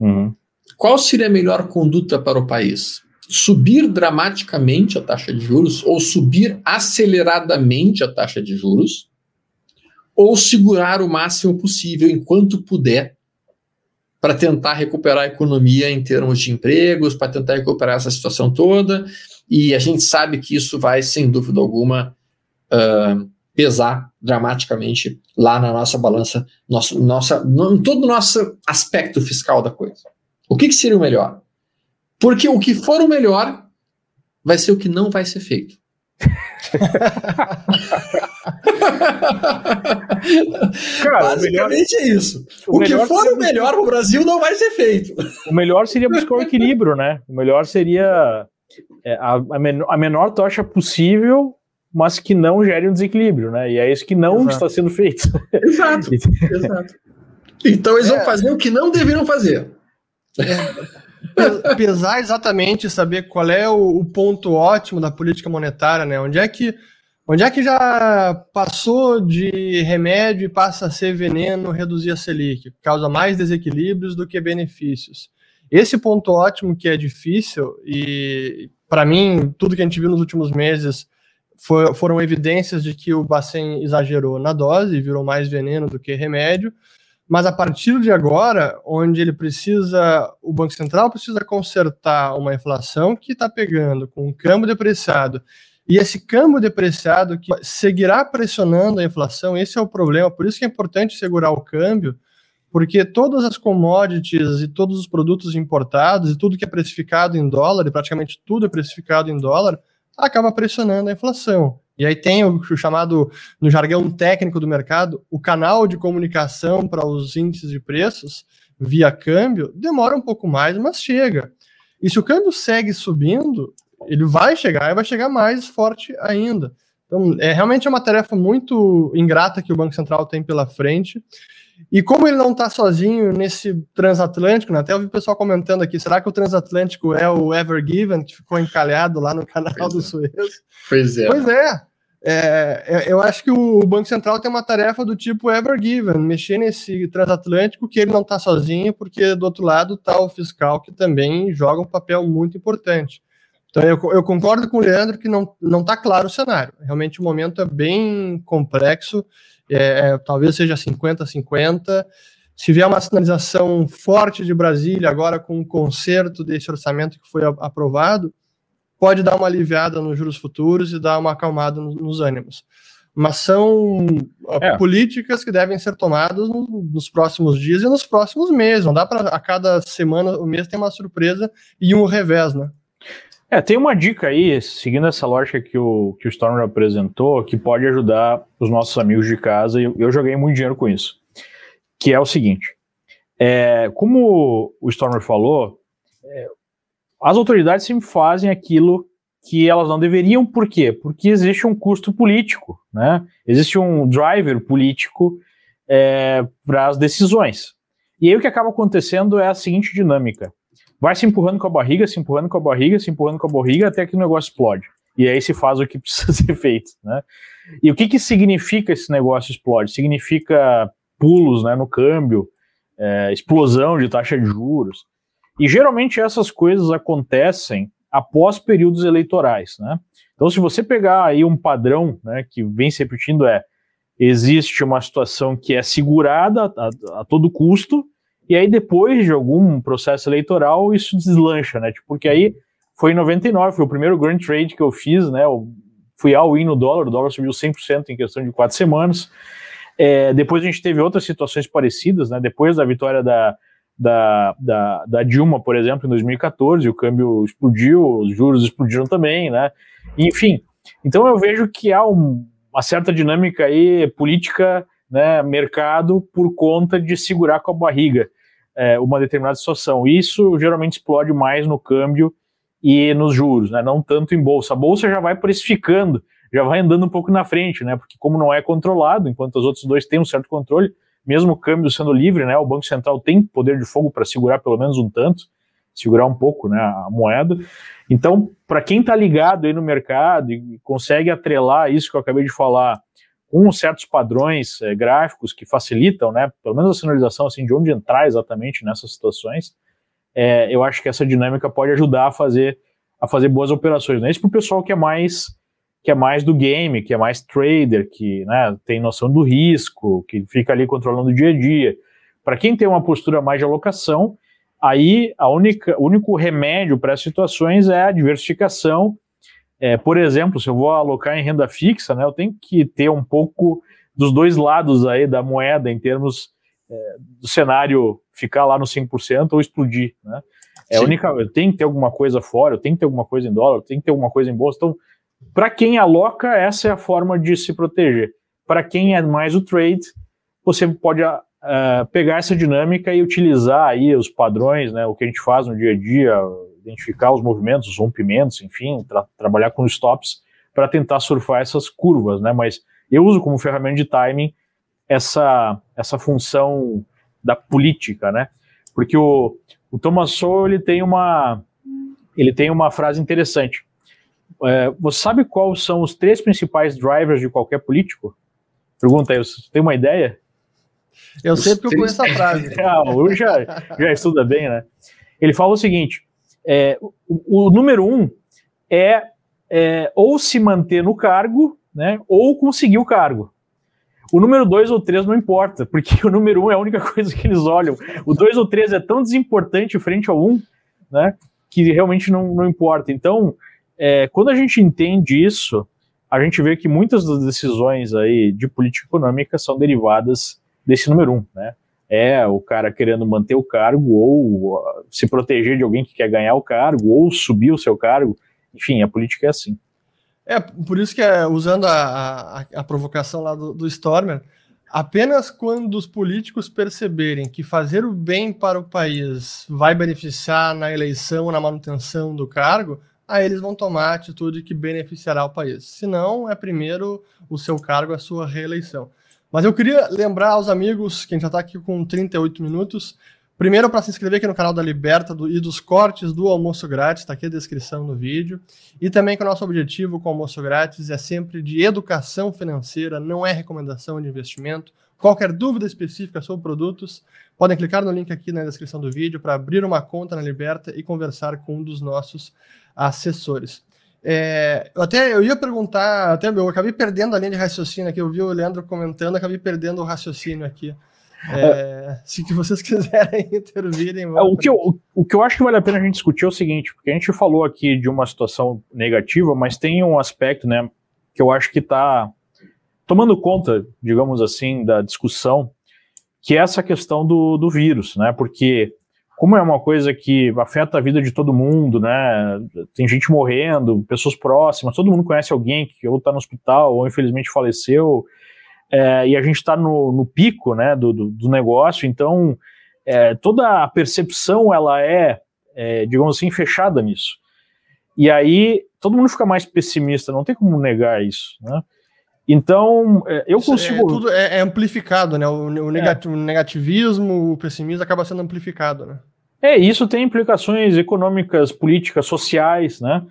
Uhum. Qual seria a melhor conduta para o país? Subir dramaticamente a taxa de juros ou subir aceleradamente a taxa de juros? Ou segurar o máximo possível enquanto puder para tentar recuperar a economia em termos de empregos, para tentar recuperar essa situação toda. E a gente sabe que isso vai, sem dúvida alguma, uh, pesar dramaticamente lá na nossa balança, nosso, nossa, no, em todo o nosso aspecto fiscal da coisa. O que, que seria o melhor? Porque o que for o melhor vai ser o que não vai ser feito. Cara, Basicamente melhor, é isso. O, o que for o melhor para o Brasil não vai ser feito. O melhor seria buscar o equilíbrio, né? O melhor seria é, a, a, menor, a menor tocha possível, mas que não gere um desequilíbrio, né? E é isso que não Exato. está sendo feito. Exato. Exato. Então eles é. vão fazer o que não deveriam fazer. É, pesar exatamente, saber qual é o, o, ponto ótimo da política monetária, né? Onde é que onde é que já passou de remédio e passa a ser veneno reduzir a Selic? Causa mais desequilíbrios do que benefícios. Esse ponto ótimo que é difícil e para mim tudo que a gente viu nos últimos meses foi, foram evidências de que o Bacen exagerou na dose e virou mais veneno do que remédio. Mas a partir de agora, onde ele precisa, o Banco Central precisa consertar uma inflação que está pegando com um câmbio depreciado, e esse câmbio depreciado que seguirá pressionando a inflação, esse é o problema. Por isso que é importante segurar o câmbio, porque todas as commodities e todos os produtos importados e tudo que é precificado em dólar, e praticamente tudo é precificado em dólar, acaba pressionando a inflação. E aí tem o, chamado, no jargão técnico do mercado, o canal de comunicação para os índices de preços via câmbio demora um pouco mais, mas chega. E se o câmbio segue subindo, ele vai chegar e vai chegar mais forte ainda. Então, é realmente uma tarefa muito ingrata que o Banco Central tem pela frente. E como ele não está sozinho nesse transatlântico, né? até ouvi o pessoal comentando aqui, será que o transatlântico é o Ever Given, que ficou encalhado lá no canal pois do é. Suez? Pois é. Pois é. é. é. Eu acho que o Banco Central tem uma tarefa do tipo Ever Given, mexer nesse transatlântico que ele não está sozinho, porque do outro lado está o fiscal que também joga um papel muito importante. Então eu, eu concordo com o Leandro que não está claro o cenário. Realmente o momento é bem complexo é, é, talvez seja 50-50. Se vier uma sinalização forte de Brasília, agora com o conserto desse orçamento que foi aprovado, pode dar uma aliviada nos juros futuros e dar uma acalmada nos ânimos. Mas são é. políticas que devem ser tomadas no, nos próximos dias e nos próximos meses. Não dá para a cada semana, o mês tem uma surpresa e um revés, né? É, tem uma dica aí, seguindo essa lógica que o, que o Stormer apresentou, que pode ajudar os nossos amigos de casa, e eu, eu joguei muito dinheiro com isso. Que é o seguinte: é, como o Stormer falou, é, as autoridades sempre fazem aquilo que elas não deveriam, por quê? Porque existe um custo político, né? Existe um driver político é, para as decisões. E aí o que acaba acontecendo é a seguinte dinâmica vai se empurrando com a barriga, se empurrando com a barriga, se empurrando com a barriga, até que o negócio explode. E aí se faz o que precisa ser feito, né? E o que, que significa esse negócio explode? Significa pulos né, no câmbio, é, explosão de taxa de juros. E geralmente essas coisas acontecem após períodos eleitorais, né? Então, se você pegar aí um padrão né, que vem se repetindo é existe uma situação que é segurada a, a todo custo, e aí, depois de algum processo eleitoral, isso deslancha, né? Tipo, porque aí foi em 99, foi o primeiro grand trade que eu fiz, né? Eu fui ao in no dólar, o dólar subiu 100% em questão de quatro semanas. É, depois a gente teve outras situações parecidas, né? Depois da vitória da, da, da, da, Dilma, por exemplo, em 2014, o câmbio explodiu, os juros explodiram também, né? Enfim, então eu vejo que há um, uma certa dinâmica aí política, né, mercado, por conta de segurar com a barriga. É, uma determinada situação. Isso geralmente explode mais no câmbio e nos juros, né? não tanto em bolsa. A bolsa já vai precificando, já vai andando um pouco na frente, né? porque como não é controlado, enquanto os outros dois têm um certo controle, mesmo o câmbio sendo livre, né, o Banco Central tem poder de fogo para segurar pelo menos um tanto, segurar um pouco né, a moeda. Então, para quem está ligado aí no mercado e consegue atrelar isso que eu acabei de falar com certos padrões é, gráficos que facilitam, né, pelo menos a sinalização assim, de onde entrar exatamente nessas situações, é, eu acho que essa dinâmica pode ajudar a fazer, a fazer boas operações. Né? Isso para o pessoal que é mais que é mais do game, que é mais trader, que né, tem noção do risco, que fica ali controlando o dia a dia. Para quem tem uma postura mais de alocação, aí a única, o único remédio para essas situações é a diversificação. É, por exemplo, se eu vou alocar em renda fixa, né, eu tenho que ter um pouco dos dois lados aí da moeda em termos é, do cenário ficar lá no 5% ou explodir. Né? É a única, eu tenho que ter alguma coisa fora, eu tenho que ter alguma coisa em dólar, eu tenho que ter alguma coisa em bolsa. Então, para quem aloca, essa é a forma de se proteger. Para quem é mais o trade, você pode uh, pegar essa dinâmica e utilizar aí os padrões, né, o que a gente faz no dia a dia, identificar os movimentos, os rompimentos, enfim, tra trabalhar com stops para tentar surfar essas curvas, né? Mas eu uso como ferramenta de timing essa essa função da política, né? Porque o, o Thomas Sowell ele tem uma ele tem uma frase interessante. É, você sabe quais são os três principais drivers de qualquer político? Pergunta aí, você tem uma ideia? Eu os sei porque eu conheço a frase. ah, o já, já estuda bem, né? Ele fala o seguinte: é, o, o, número um é, é, ou se manter no cargo, né, ou conseguir o cargo. O número dois ou três não importa, porque o número um é a única coisa que eles olham. O dois ou três é tão desimportante frente ao um, né, que realmente não, não importa. Então, é, quando a gente entende isso, a gente vê que muitas das decisões aí de política econômica são derivadas desse número um, né? É o cara querendo manter o cargo ou uh, se proteger de alguém que quer ganhar o cargo ou subir o seu cargo. Enfim, a política é assim. É, por isso que, é, usando a, a, a provocação lá do, do Stormer, apenas quando os políticos perceberem que fazer o bem para o país vai beneficiar na eleição, na manutenção do cargo, aí eles vão tomar a atitude que beneficiará o país. Se não, é primeiro o seu cargo, a sua reeleição. Mas eu queria lembrar aos amigos, que a gente já está aqui com 38 minutos, primeiro para se inscrever aqui no canal da Liberta do, e dos cortes do almoço grátis, está aqui a descrição no vídeo. E também que o nosso objetivo com o almoço grátis é sempre de educação financeira, não é recomendação de investimento. Qualquer dúvida específica sobre produtos, podem clicar no link aqui na descrição do vídeo para abrir uma conta na Liberta e conversar com um dos nossos assessores. É, eu até eu ia perguntar, até eu acabei perdendo a linha de raciocínio aqui. Eu vi o Leandro comentando, acabei perdendo o raciocínio aqui. É, é. se que vocês quiserem intervirem. É, o, que eu, o que eu acho que vale a pena a gente discutir é o seguinte, porque a gente falou aqui de uma situação negativa, mas tem um aspecto, né, que eu acho que está tomando conta, digamos assim, da discussão, que é essa questão do, do vírus, né? Porque como é uma coisa que afeta a vida de todo mundo, né? Tem gente morrendo, pessoas próximas, todo mundo conhece alguém que ou está no hospital ou infelizmente faleceu, é, e a gente está no, no, pico, né, do, do, do negócio, então é, toda a percepção ela é, é, digamos assim, fechada nisso. E aí todo mundo fica mais pessimista, não tem como negar isso, né? Então, é, eu é consigo. É, tudo é, é, amplificado, né? O, é. o negativismo, o pessimismo acaba sendo amplificado, né? É, isso tem implicações econômicas, políticas, sociais, né?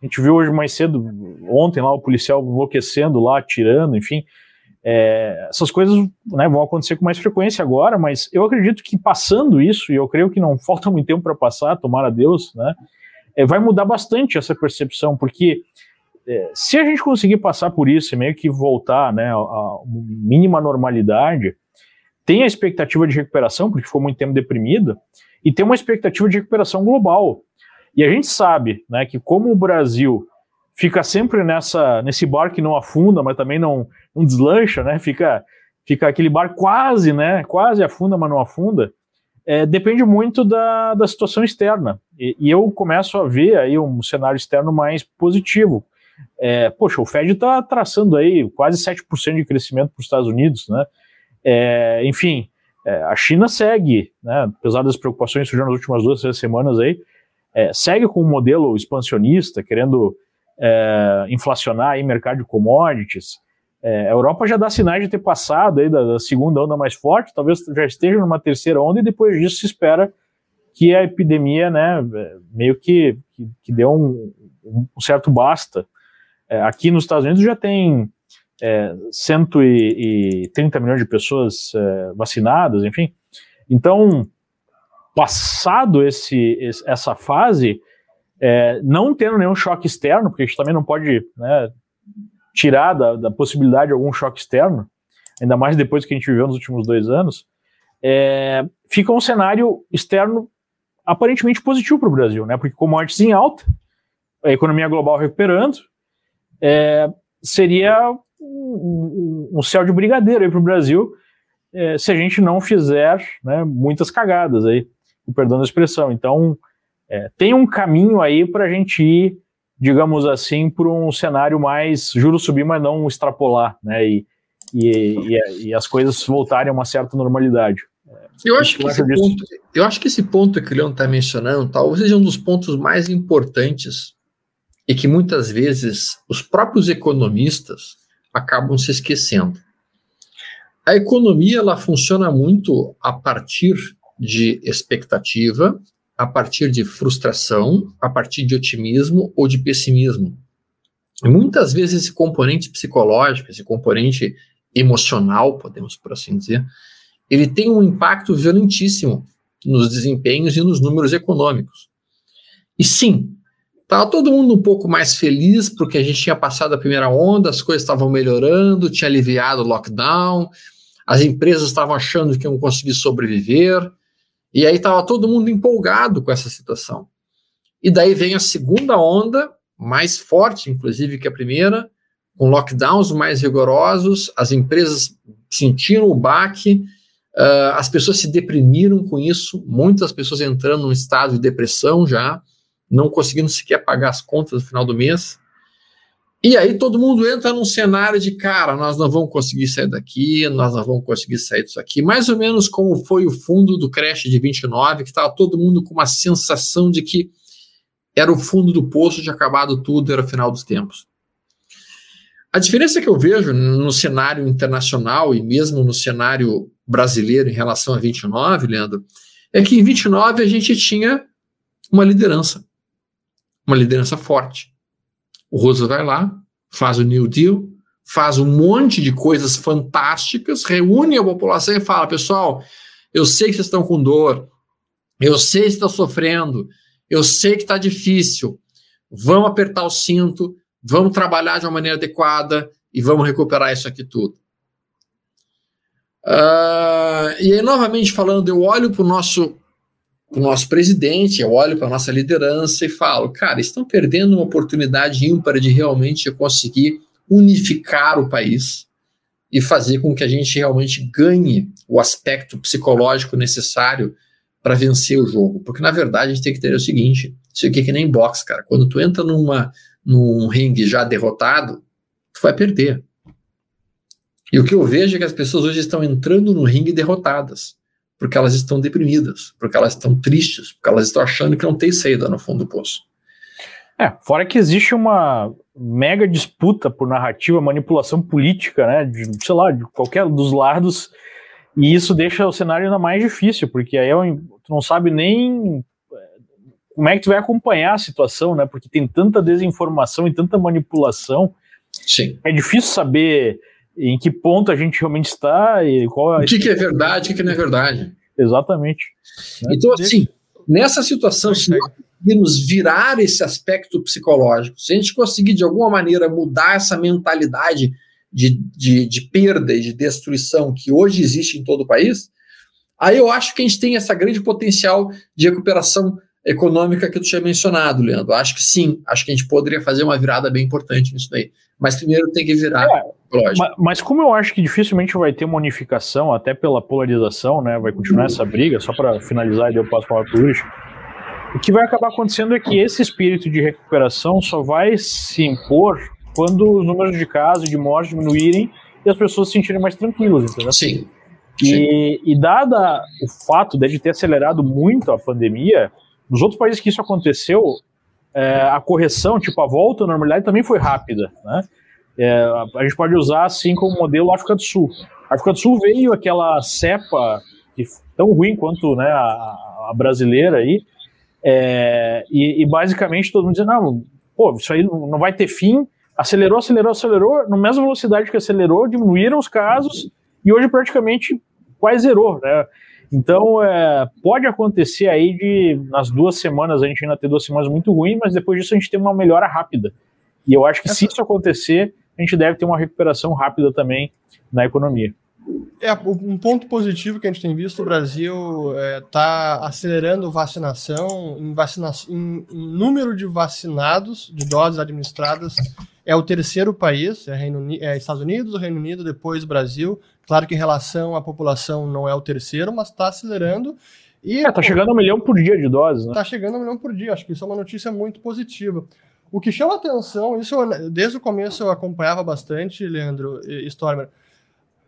A gente viu hoje mais cedo, ontem lá, o policial enlouquecendo lá, atirando, enfim. É, essas coisas né, vão acontecer com mais frequência agora, mas eu acredito que passando isso, e eu creio que não falta muito tempo para passar, tomara a Deus, né? É, vai mudar bastante essa percepção, porque é, se a gente conseguir passar por isso e meio que voltar né, a mínima normalidade, tem a expectativa de recuperação, porque ficou muito tempo deprimido, e tem uma expectativa de recuperação global. E a gente sabe né, que como o Brasil fica sempre nessa nesse bar que não afunda, mas também não, não deslancha, né? Fica, fica aquele bar quase, né? Quase afunda, mas não afunda. É, depende muito da, da situação externa. E, e, eu começo a ver aí um cenário externo mais positivo. É, poxa, o Fed está traçando aí quase 7% de crescimento para os Estados Unidos, né? É, enfim, é, a China segue, né, apesar das preocupações surgindo nas últimas duas, três semanas aí, é, segue com um modelo expansionista, querendo é, inflacionar o mercado de commodities. É, a Europa já dá sinais de ter passado aí da, da, segunda onda mais forte, talvez já esteja numa terceira onda, e depois disso se espera que a epidemia, né, meio que, que, que deu um, um, certo basta. É, aqui nos Estados Unidos já tem é, 130 milhões de pessoas é, vacinadas, enfim. Então, passado esse, essa fase, é, não tendo nenhum choque externo, porque a gente também não pode né, tirar da, da, possibilidade de algum choque externo, ainda mais depois que a gente viveu nos últimos dois anos, é, fica um cenário externo aparentemente positivo para o Brasil, né? Porque commodities em alta, a economia global recuperando, é, seria um, um, céu de brigadeiro para o Brasil é, se a gente não fizer né, muitas cagadas aí, perdão a expressão. Então, é, tem um caminho aí para a gente ir, digamos assim, para um cenário mais juros subir, mas não extrapolar, né? E, e, e, e as coisas voltarem a uma certa normalidade. Eu acho, que esse ponto, eu acho que esse ponto que o Leon está mencionando talvez seja um dos pontos mais importantes e que muitas vezes os próprios economistas acabam se esquecendo. A economia ela funciona muito a partir de expectativa, a partir de frustração, a partir de otimismo ou de pessimismo. E muitas vezes esse componente psicológico, esse componente emocional, podemos por assim dizer, ele tem um impacto violentíssimo nos desempenhos e nos números econômicos. E sim, estava todo mundo um pouco mais feliz porque a gente tinha passado a primeira onda, as coisas estavam melhorando, tinha aliviado o lockdown, as empresas estavam achando que iam conseguir sobreviver, e aí estava todo mundo empolgado com essa situação. E daí vem a segunda onda, mais forte, inclusive, que a primeira, com lockdowns mais rigorosos, as empresas sentiram o baque Uh, as pessoas se deprimiram com isso, muitas pessoas entrando num estado de depressão já, não conseguindo sequer pagar as contas no final do mês. E aí todo mundo entra num cenário de, cara, nós não vamos conseguir sair daqui, nós não vamos conseguir sair disso aqui. Mais ou menos como foi o fundo do crash de 29, que estava todo mundo com uma sensação de que era o fundo do poço, de acabado tudo, era o final dos tempos. A diferença que eu vejo no cenário internacional e mesmo no cenário brasileiro em relação a 29, Leandro, é que em 29 a gente tinha uma liderança, uma liderança forte. O Rosa vai lá, faz o New Deal, faz um monte de coisas fantásticas, reúne a população e fala: pessoal, eu sei que vocês estão com dor, eu sei que estão sofrendo, eu sei que está difícil, vamos apertar o cinto, vamos trabalhar de uma maneira adequada e vamos recuperar isso aqui tudo. Uh, e aí, novamente falando, eu olho para o nosso, pro nosso presidente, eu olho para a nossa liderança e falo, cara, estão perdendo uma oportunidade ímpar de realmente conseguir unificar o país e fazer com que a gente realmente ganhe o aspecto psicológico necessário para vencer o jogo. Porque, na verdade, a gente tem que ter o seguinte: isso aqui é que nem boxe, cara. Quando tu entra numa, num ringue já derrotado, tu vai perder. E o que eu vejo é que as pessoas hoje estão entrando no ringue derrotadas, porque elas estão deprimidas, porque elas estão tristes, porque elas estão achando que não tem saída no fundo do poço. É, fora que existe uma mega disputa por narrativa, manipulação política, né, de, sei lá, de qualquer dos lados, e isso deixa o cenário ainda mais difícil, porque aí é tu não sabe nem como é que tu vai acompanhar a situação, né? Porque tem tanta desinformação e tanta manipulação. Sim. É difícil saber em que ponto a gente realmente está e qual é. O que, que é verdade, o que, que não é verdade. Exatamente. Então, assim, nessa situação, se nós conseguirmos virar esse aspecto psicológico, se a gente conseguir de alguma maneira mudar essa mentalidade de, de, de perda e de destruição que hoje existe em todo o país, aí eu acho que a gente tem essa grande potencial de recuperação econômica que tu tinha mencionado, Leandro. Acho que sim, acho que a gente poderia fazer uma virada bem importante nisso daí. Mas primeiro tem que virar. É, mas, mas, como eu acho que dificilmente vai ter uma unificação, até pela polarização, né? Vai continuar essa briga, só para finalizar e eu passo para o Luiz. O que vai acabar acontecendo é que esse espírito de recuperação só vai se impor quando os números de casos e de mortes diminuírem e as pessoas se sentirem mais tranquilas, entendeu? Sim. E, e, dada o fato de ter acelerado muito a pandemia, nos outros países que isso aconteceu, é, a correção, tipo a volta à normalidade, também foi rápida. Né? É, a gente pode usar assim como modelo África do Sul. A África do Sul veio aquela cepa que, tão ruim quanto né, a, a brasileira aí, é, e, e, basicamente todo mundo dizendo, não, pô, isso aí não vai ter fim, acelerou, acelerou, acelerou, na mesma velocidade que acelerou, diminuíram os casos, e hoje praticamente quase zerou, né? Então, é, pode acontecer aí de, nas duas semanas, a gente ainda ter duas semanas muito ruins, mas depois disso a gente tem uma melhora rápida. E eu acho que se isso acontecer, a gente deve ter uma recuperação rápida também na economia. É, um ponto positivo que a gente tem visto, o Brasil está é, tá acelerando vacinação, em, vacina, em, em, número de vacinados, de doses administradas, é o terceiro país, é, Reino, é Estados Unidos, o Reino Unido, depois Brasil. Claro que em relação à população não é o terceiro, mas está acelerando. E, é, tá chegando a um milhão por dia de doses, né? Tá chegando a um milhão por dia, acho que isso é uma notícia muito positiva. O que chama atenção, isso desde o começo eu acompanhava bastante, Leandro e Stormer,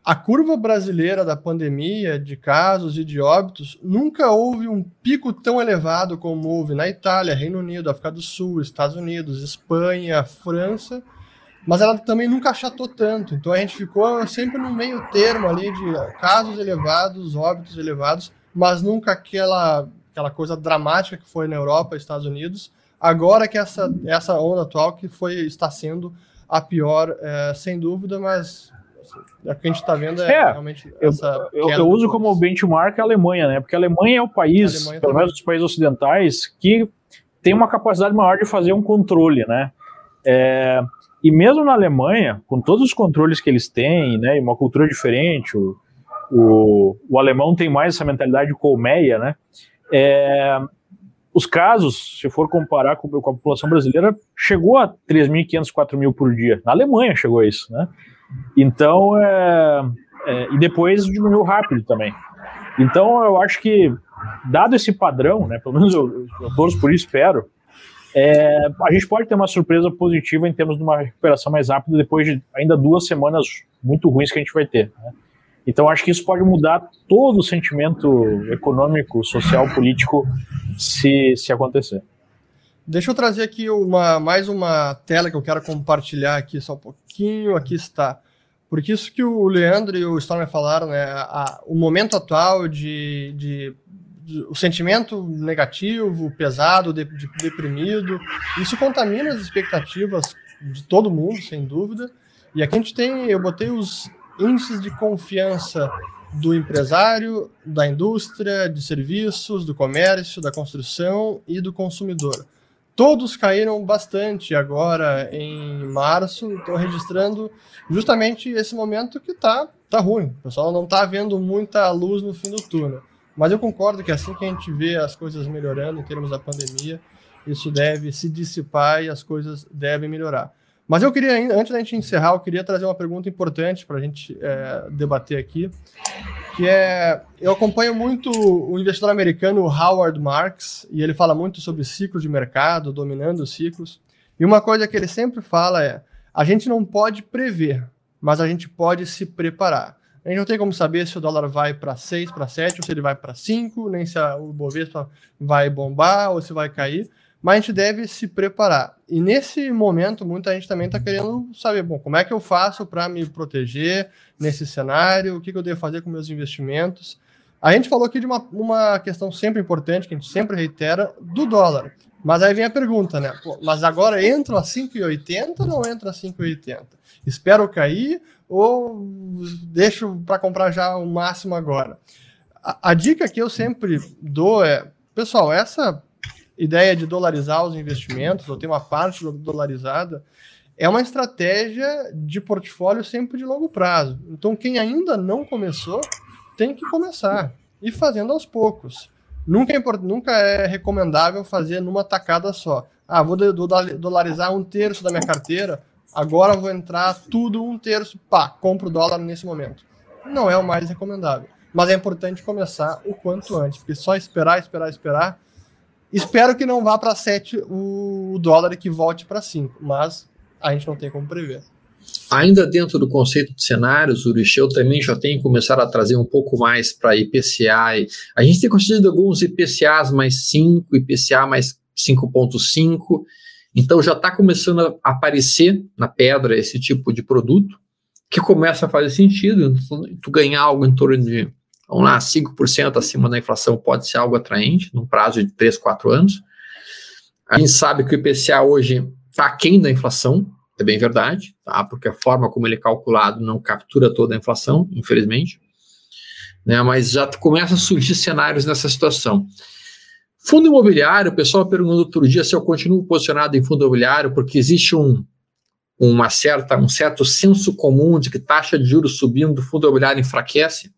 a curva brasileira da pandemia, de casos e de óbitos, nunca houve um pico tão elevado como houve na Itália, Reino Unido, África do Sul, Estados Unidos, Espanha, França, mas ela também nunca achatou tanto. Então a gente ficou sempre no meio termo ali de casos elevados, óbitos elevados, mas nunca aquela, aquela coisa dramática que foi na Europa, Estados Unidos. Agora que essa, essa onda atual que foi está sendo a pior, é, sem dúvida, mas o que a gente está vendo é, é, realmente essa eu, eu, eu uso como benchmark a Alemanha, né? Porque a Alemanha é o país, pelo também. menos dos países ocidentais, que tem uma capacidade maior de fazer um controle, né? É, e mesmo na Alemanha, com todos os controles que eles têm, né, e uma cultura diferente, o, o, o alemão tem mais essa mentalidade colmeia, né? É, os casos, se for comparar com, com a população brasileira, chegou a 3.500, 4.000 por dia. Na Alemanha chegou a isso, né? Então, é, é, e depois diminuiu rápido também. Então, eu acho que, dado esse padrão, né, pelo menos eu, eu torço por isso, espero, é, a gente pode ter uma surpresa positiva em termos de uma recuperação mais rápida depois de ainda duas semanas muito ruins que a gente vai ter. Né? Então, acho que isso pode mudar todo o sentimento econômico, social, político, se, se acontecer. Deixa eu trazer aqui uma, mais uma tela que eu quero compartilhar aqui só um pouquinho. Aqui está. Porque isso que o Leandro e o Stormer falaram, né? A, o momento atual de, de, de, o sentimento negativo, pesado, de, de, deprimido, isso contamina as expectativas de todo mundo, sem dúvida. E aqui a gente tem, eu botei os índices de confiança do empresário, da indústria, de serviços, do comércio, da construção e do consumidor. Todos caíram bastante agora em março, estou registrando justamente esse momento que tá, tá ruim. O pessoal não está vendo muita luz no fim do túnel. Mas eu concordo que assim que a gente vê as coisas melhorando em termos da pandemia, isso deve se dissipar e as coisas devem melhorar. Mas eu queria, antes da gente encerrar, eu queria trazer uma pergunta importante para a gente é, debater aqui, que é, eu acompanho muito o investidor americano Howard Marks, e ele fala muito sobre ciclos de mercado, dominando os ciclos, e uma coisa que ele sempre fala é, a gente não pode prever, mas a gente pode se preparar. A gente não tem como saber se o dólar vai para 6, para 7, ou se ele vai para 5, nem se a, o Bovespa vai bombar ou se vai cair, mas a gente deve se preparar. E nesse momento, muita gente também está querendo saber, bom, como é que eu faço para me proteger nesse cenário, o que, que, eu devo fazer com meus investimentos. A gente falou aqui de uma, uma questão sempre importante, que a gente sempre reitera, do dólar. Mas aí vem a pergunta, né? Pô, mas agora entro a 5,80 ou não entro a 5,80? Espero cair ou deixo para comprar já o máximo agora? A, a dica que eu sempre dou é, pessoal, essa ideia de dolarizar os investimentos, ou ter uma parte dolarizada, é uma estratégia de portfólio sempre de longo prazo. Então, quem ainda não começou, tem que começar e fazendo aos poucos. Nunca é, nunca é recomendável fazer numa tacada só. Ah, vou dolarizar um terço da minha carteira, agora vou entrar tudo um terço, pá, compro dólar nesse momento. Não é o mais recomendável. Mas é importante começar o quanto antes, porque só esperar, esperar, esperar Espero que não vá para 7 o dólar e que volte para 5, mas a gente não tem como prever. Ainda dentro do conceito de cenários, o Richel também já tem começado a trazer um pouco mais para IPCA. A gente tem conseguido alguns IPCAs mais 5, IPCA mais 5.5, então já está começando a aparecer na pedra esse tipo de produto, que começa a fazer sentido. Tu ganhar algo em torno de, vamos lá, 5% acima da inflação pode ser algo atraente, num prazo de 3, 4 anos. A gente sabe que o IPCA hoje está aquém da inflação, é bem verdade, tá? porque a forma como ele é calculado não captura toda a inflação, infelizmente. Né? Mas já começa a surgir cenários nessa situação. Fundo imobiliário, o pessoal perguntou outro dia se eu continuo posicionado em fundo imobiliário, porque existe um, uma certa, um certo senso comum de que taxa de juros subindo, do fundo imobiliário enfraquece.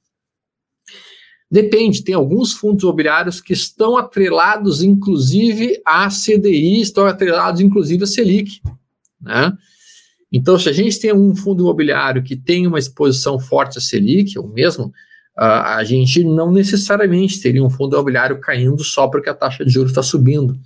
Depende, tem alguns fundos imobiliários que estão atrelados, inclusive, à CDI, estão atrelados, inclusive, à Selic. Né? Então, se a gente tem um fundo imobiliário que tem uma exposição forte à Selic, ou mesmo a gente não necessariamente teria um fundo imobiliário caindo só porque a taxa de juros está subindo.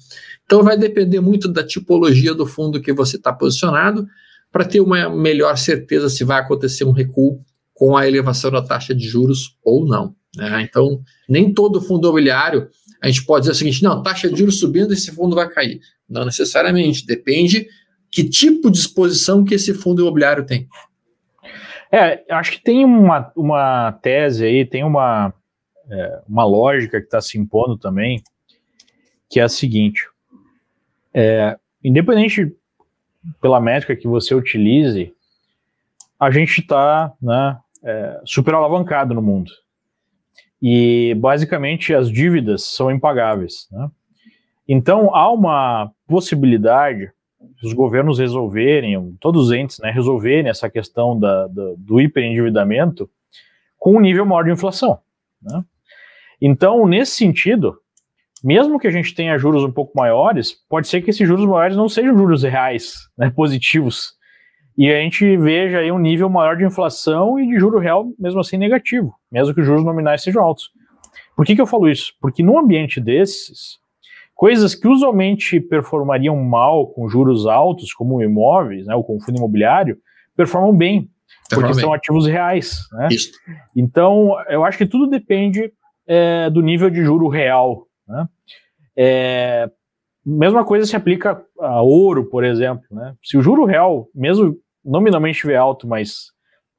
Então vai depender muito da tipologia do fundo que você está posicionado para ter uma melhor certeza se vai acontecer um recuo com a elevação da taxa de juros ou não. Né? Então, nem todo fundo imobiliário a gente pode dizer o seguinte: não, taxa de juros subindo, esse fundo vai cair. Não necessariamente, depende que tipo de exposição que esse fundo imobiliário tem. É, acho que tem uma, uma tese aí, tem uma, é, uma lógica que está se impondo também, que é a seguinte: é, independente pela métrica que você utilize, a gente está né, é, super alavancado no mundo. E basicamente as dívidas são impagáveis. Né? Então há uma possibilidade os governos resolverem, todos os entes, né, resolverem essa questão da, da, do hiperendividamento com um nível maior de inflação. Né? Então, nesse sentido, mesmo que a gente tenha juros um pouco maiores, pode ser que esses juros maiores não sejam juros reais, né, positivos, e a gente veja aí um nível maior de inflação e de juro real, mesmo assim, negativo, mesmo que os juros nominais sejam altos. Por que, que eu falo isso? Porque num ambiente desses, Coisas que usualmente performariam mal com juros altos, como imóveis, né, ou com fundo imobiliário, performam bem, porque são ativos reais. Né? Isso. Então, eu acho que tudo depende é, do nível de juro real. Né? É, mesma coisa se aplica a ouro, por exemplo. Né? Se o juro real, mesmo nominalmente estiver alto, mas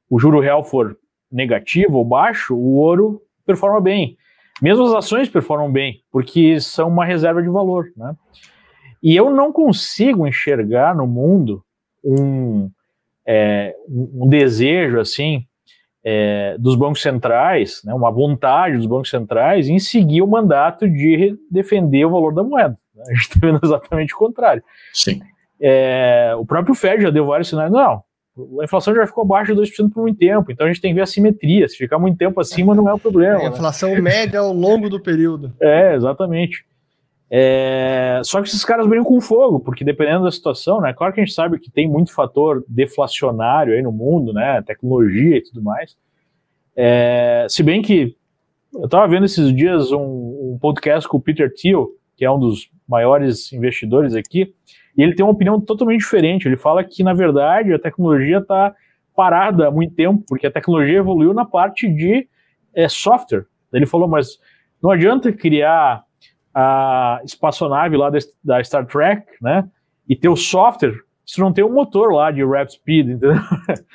o juro real for negativo ou baixo, o ouro performa bem. Mesmo as ações performam bem, porque são uma reserva de valor, né? E eu não consigo enxergar no mundo um, é, um desejo assim é, dos bancos centrais, né, uma vontade dos bancos centrais em seguir o mandato de defender o valor da moeda. A gente está vendo exatamente o contrário. Sim. É, o próprio Fed já deu vários sinais. Não, a inflação já ficou abaixo de 2% por muito tempo, então a gente tem que ver a simetria. Se ficar muito tempo acima, não é o problema. É a né? inflação né? média ao longo do período. É, exatamente. É, só que esses caras brincam com fogo, porque dependendo da situação, né? Claro que a gente sabe que tem muito fator deflacionário aí no mundo, né? Tecnologia e tudo mais. É, se bem que eu estava vendo esses dias um, um podcast com o Peter Thiel, que é um dos maiores investidores aqui, e ele tem uma opinião totalmente diferente. Ele fala que, na verdade, a tecnologia está parada há muito tempo, porque a tecnologia evoluiu na parte de é, software. Ele falou, mas não adianta criar a espaçonave lá da, Star Trek, né? E ter o software se não tem o um motor lá de rap speed, entendeu?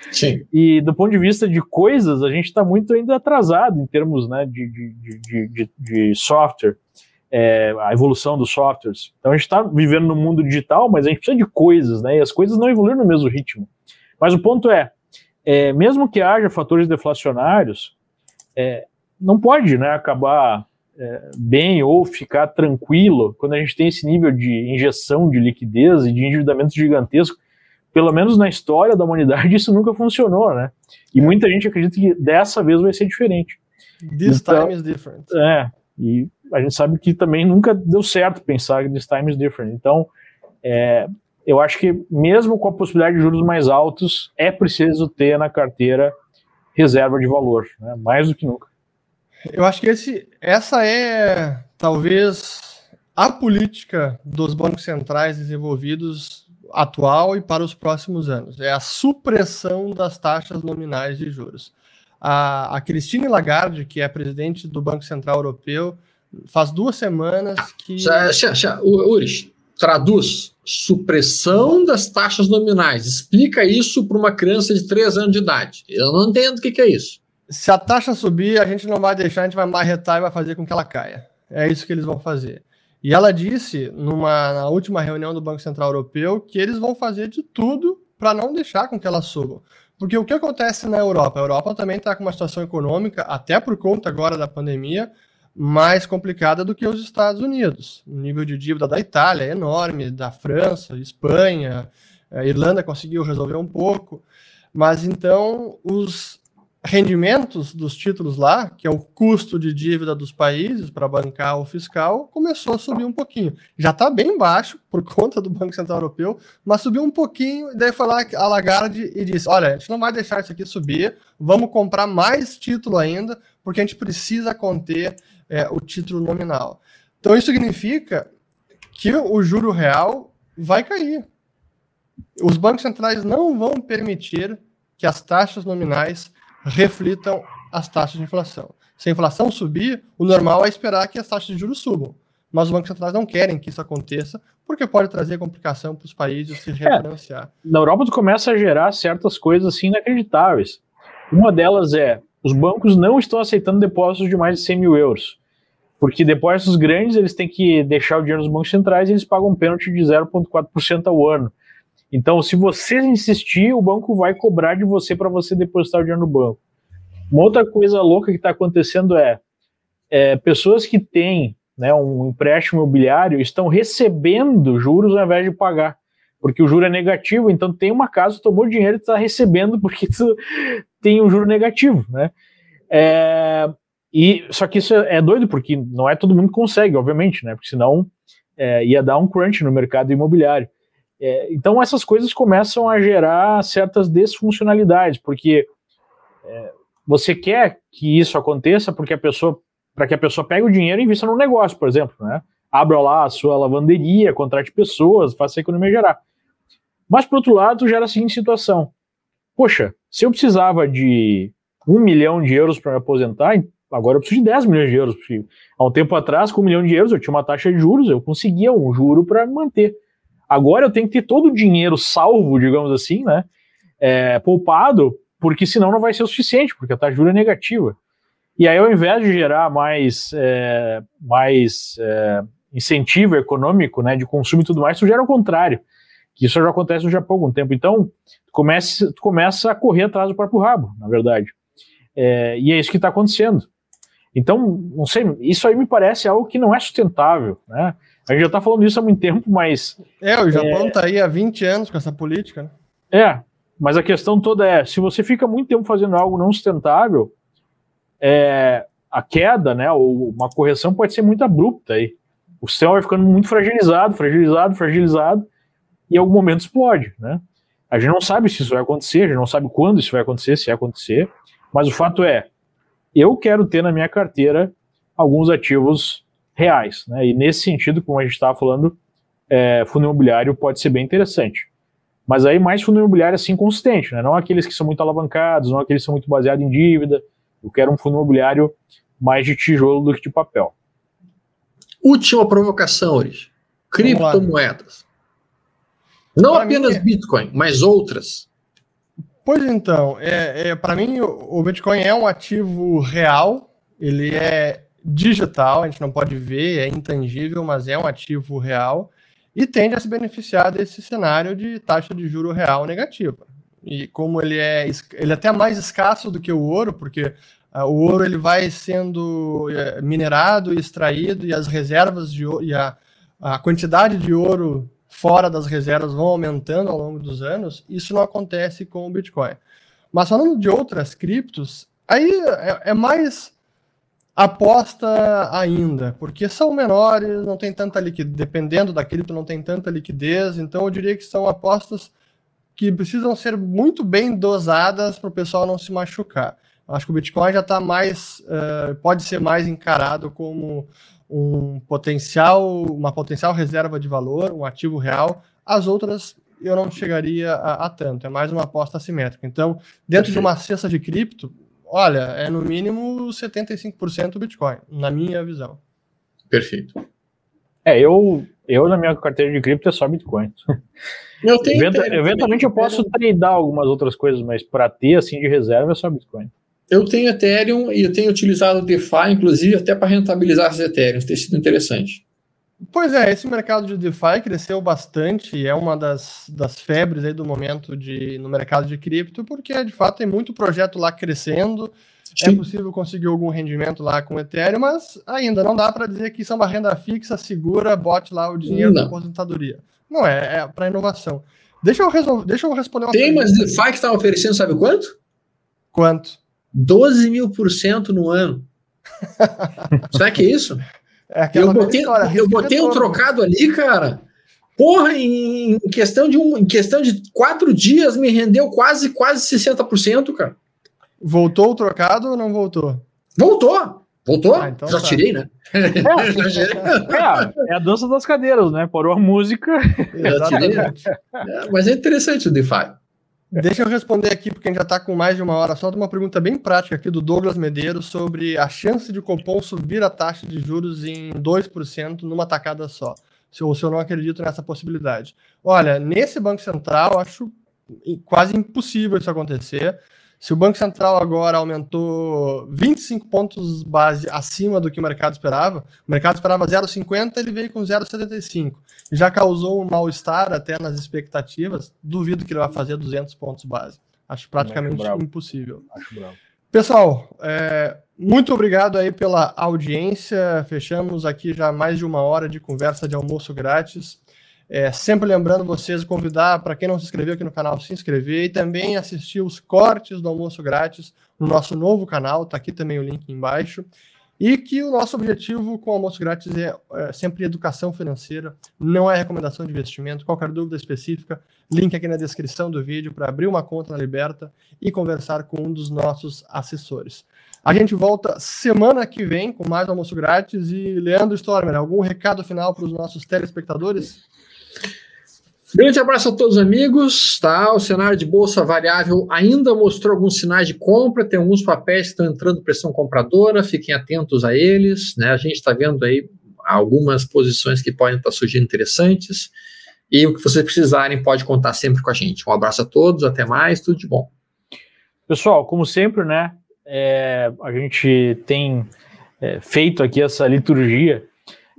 Sim. E do ponto de vista de coisas, a gente está muito ainda atrasado em termos né, de, de, de, de software é, a evolução dos softwares. Então a gente está vivendo no mundo digital, mas a gente precisa de coisas, né? E as coisas não evoluem no mesmo ritmo. Mas o ponto é, é mesmo que haja fatores deflacionários, é, não pode né, acabar é, bem ou ficar tranquilo quando a gente tem esse nível de injeção de liquidez e de endividamento gigantesco. Pelo menos na história da humanidade isso nunca funcionou, né? E muita gente acredita que dessa vez vai ser diferente. This então, time is different. É, e a gente sabe que também nunca deu certo pensar this time is different. Então, é, eu acho que mesmo com a possibilidade de juros mais altos, é preciso ter na carteira reserva de valor, né? mais do que nunca. Eu acho que esse, essa é talvez a política dos bancos centrais desenvolvidos atual e para os próximos anos. É a supressão das taxas nominais de juros. A, a Christine Lagarde, que é presidente do Banco Central Europeu, faz duas semanas que. Já, já, já. Uris, traduz supressão das taxas nominais. Explica isso para uma criança de 3 anos de idade. Eu não entendo o que, que, é isso. Se a taxa subir, a gente não vai deixar, a gente vai marretar e vai fazer com que ela caia. É isso que eles vão fazer. E ela disse, numa, na última reunião do Banco Central Europeu, que eles vão fazer de tudo para não deixar com que ela suba. Porque o que acontece na Europa? A Europa também está com uma situação econômica, até por conta agora da pandemia, mais complicada do que os Estados Unidos. O nível de dívida da Itália é enorme, da França, Espanha, Irlanda conseguiu resolver um pouco, mas então os rendimentos dos títulos lá, que é o custo de dívida dos países para bancar o fiscal, começou a subir um pouquinho. Já está bem baixo por conta do Banco Central Europeu, mas subiu um pouquinho, e daí foi lá a Lagarde e disse: olha, a gente não vai deixar isso aqui subir, vamos comprar mais título ainda, porque a gente precisa conter é, o título nominal. Então isso significa que o juro real vai cair. Os bancos centrais não vão permitir que as taxas nominais reflitam as taxas de inflação. Se a inflação subir, o normal é esperar que as taxas de juros subam. Mas os bancos centrais não querem que isso aconteça, porque pode trazer complicação para os países se é, refinanciar. É, na Europa, tu começa a gerar certas coisas assim inacreditáveis. Uma delas é os bancos não estão aceitando depósitos de mais de 100 mil euros. Porque depósitos grandes, eles têm que deixar o dinheiro nos bancos centrais e eles pagam um pênalti de 0,4% ao ano. Então, se você insistir, o banco vai cobrar de você para você depositar o dinheiro no banco. Uma outra coisa louca que está acontecendo é, é, pessoas que têm né, um empréstimo imobiliário estão recebendo juros ao invés de pagar porque o juro é negativo, então tem uma casa, tomou dinheiro e está recebendo porque tem um juro negativo, né? É, e, só que isso é doido, porque não é todo mundo que consegue, obviamente, né? Porque senão é, ia dar um crunch no mercado imobiliário. É, então essas coisas começam a gerar certas desfuncionalidades, porque é, você quer que isso aconteça porque a pessoa, para que a pessoa pegue o dinheiro e invista no negócio, por exemplo, né? Abra lá a sua lavanderia, contrate pessoas, faça a economia gerar. Mas, por outro lado, gera a seguinte situação: poxa, se eu precisava de um milhão de euros para me aposentar, agora eu preciso de 10 milhões de euros. Há um tempo atrás, com um milhão de euros, eu tinha uma taxa de juros, eu conseguia um juro para manter. Agora eu tenho que ter todo o dinheiro salvo, digamos assim, né? É, poupado, porque senão não vai ser o suficiente, porque a taxa de juros é negativa. E aí, ao invés de gerar mais, é, mais é, incentivo econômico né, de consumo e tudo mais, isso gera o contrário que isso já acontece no Japão há algum tempo. Então, tu começa, tu começa a correr atrás do próprio rabo, na verdade. É, e é isso que está acontecendo. Então, não sei, isso aí me parece algo que não é sustentável, né? A gente já está falando isso há muito tempo, mas... É, o Japão está é, aí há 20 anos com essa política, né? É, mas a questão toda é, se você fica muito tempo fazendo algo não sustentável, é, a queda, né, ou uma correção pode ser muito abrupta aí. O sistema vai ficando muito fragilizado, fragilizado, fragilizado, e em algum momento explode, né? A gente não sabe se isso vai acontecer, a gente não sabe quando isso vai acontecer, se vai acontecer, mas o fato é, eu quero ter na minha carteira alguns ativos reais, né? E nesse sentido, como a gente estava falando, é, fundo imobiliário pode ser bem interessante. Mas aí mais fundo imobiliário assim consistente, né? Não aqueles que são muito alavancados, não aqueles que são muito baseados em dívida. Eu quero um fundo imobiliário mais de tijolo do que de papel. Última provocação, Uri. Criptomoedas. Não pra apenas mim, Bitcoin, mas outras. Pois então, é, é para mim o, Bitcoin é um ativo real, ele é digital, a gente não pode ver, é intangível, mas é um ativo real e tende a se beneficiar desse cenário de taxa de juro real negativa. E como ele é, ele é até mais escasso do que o ouro, porque uh, o ouro ele vai sendo uh, minerado e extraído e as reservas de ouro e a, a quantidade de ouro fora das reservas vão aumentando ao longo dos anos, isso não acontece com o Bitcoin. Mas falando de outras criptos, aí é, é mais aposta ainda, porque são menores, não tem tanta liquidez, dependendo da cripto, não tem tanta liquidez, então eu diria que são apostas que precisam ser muito bem dosadas para o pessoal não se machucar. Acho que o Bitcoin já está mais, uh, pode ser mais encarado como um potencial, uma potencial reserva de valor, um ativo real. As outras eu não chegaria a, a tanto. É mais uma aposta assimétrica. Então, dentro de uma cesta de cripto, olha, é no mínimo 75% do Bitcoin, na minha visão. Perfeito. É, eu, eu na minha carteira de cripto é só Bitcoin. Eu tenho Event, eventualmente eu posso tradar algumas outras coisas, mas para ter assim de reserva é só Bitcoin. Eu tenho Ethereum e eu tenho utilizado o DeFi, inclusive, até para rentabilizar as Ethereum. Tem sido interessante. Pois é, esse mercado de DeFi cresceu bastante e é uma das, das febres aí do momento de, no mercado de cripto, porque de fato tem muito projeto lá crescendo. É Sim. É possível conseguir algum rendimento lá com Ethereum, mas ainda não dá para dizer que isso é uma renda fixa, segura, bote lá o dinheiro não. da aposentadoria. Não é, é para inovação. Deixa eu, resolver, deixa eu responder uma Tem, mas DeFi que está oferecendo, sabe quanto? Quanto? 12 mil por cento no ano. Será que é isso? É eu botei, história, eu botei um trocado ali, cara. Porra, em, questão de um, em questão de quatro dias me rendeu quase quase 60%, cara. Voltou o trocado ou não voltou? Voltou. Voltou? Ah, então Já tá. tirei, né? É, é, é, a dança das cadeiras, né? Parou a música. Exatamente. É, mas é interessante o DeFi. Deixa eu responder aqui, porque a gente já está com mais de uma hora, só de uma pergunta bem prática aqui do Douglas Medeiros sobre a chance de Copom subir a taxa de juros em 2% numa tacada só. Se eu, se eu não acredito nessa possibilidade. Olha, nesse Banco Central, acho quase impossível isso acontecer. Se o Banco Central agora aumentou 25 pontos base acima do que o mercado esperava, o mercado esperava 0,50, ele veio com 0,75. Já causou um mal-estar até nas expectativas. Duvido que ele vai fazer 200 pontos base. Acho praticamente Acho impossível. Acho bravo. Pessoal, é, muito obrigado aí pela audiência. Fechamos aqui já mais de uma hora de conversa de almoço grátis. É, sempre lembrando vocês, convidar para quem não se inscreveu aqui no canal, se inscrever e também assistir os cortes do almoço grátis no nosso novo canal, está aqui também o link embaixo. E que o nosso objetivo com o almoço grátis é, é, sempre educação financeira, não é recomendação de investimento. Qualquer dúvida específica, link aqui na descrição do vídeo para abrir uma conta na Liberta e conversar com um dos nossos assessores. A gente volta semana que vem com mais almoço grátis. E Leandro Stormer, algum recado final para os nossos telespectadores? Grande abraço a todos amigos, tá? O cenário de bolsa variável ainda mostrou alguns sinais de compra, tem alguns papéis que estão entrando pressão compradora, fiquem atentos a eles, né? A gente está vendo aí algumas posições que podem estar surgindo interessantes. E o que vocês precisarem, pode contar sempre com a gente. Um abraço a todos, até mais, tudo de bom. Pessoal, como sempre, né? É, a gente tem é, feito aqui essa liturgia,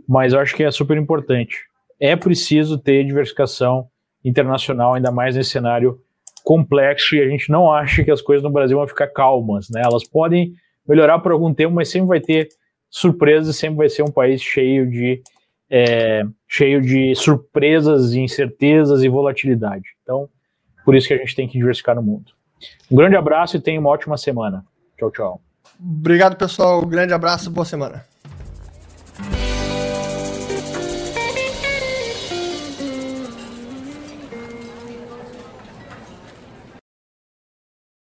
mas eu acho que é super importante é preciso ter diversificação internacional, ainda mais nesse cenário complexo, e a gente não acha que as coisas no Brasil vão ficar calmas, né? Elas podem melhorar por algum tempo, mas sempre vai ter surpresas, sempre vai ser um país cheio de é, cheio de surpresas, incertezas e volatilidade. Então, por isso que a gente tem que diversificar no mundo. Um grande abraço e tenha uma ótima semana. Tchau, tchau. Obrigado, pessoal. Um grande abraço, boa semana.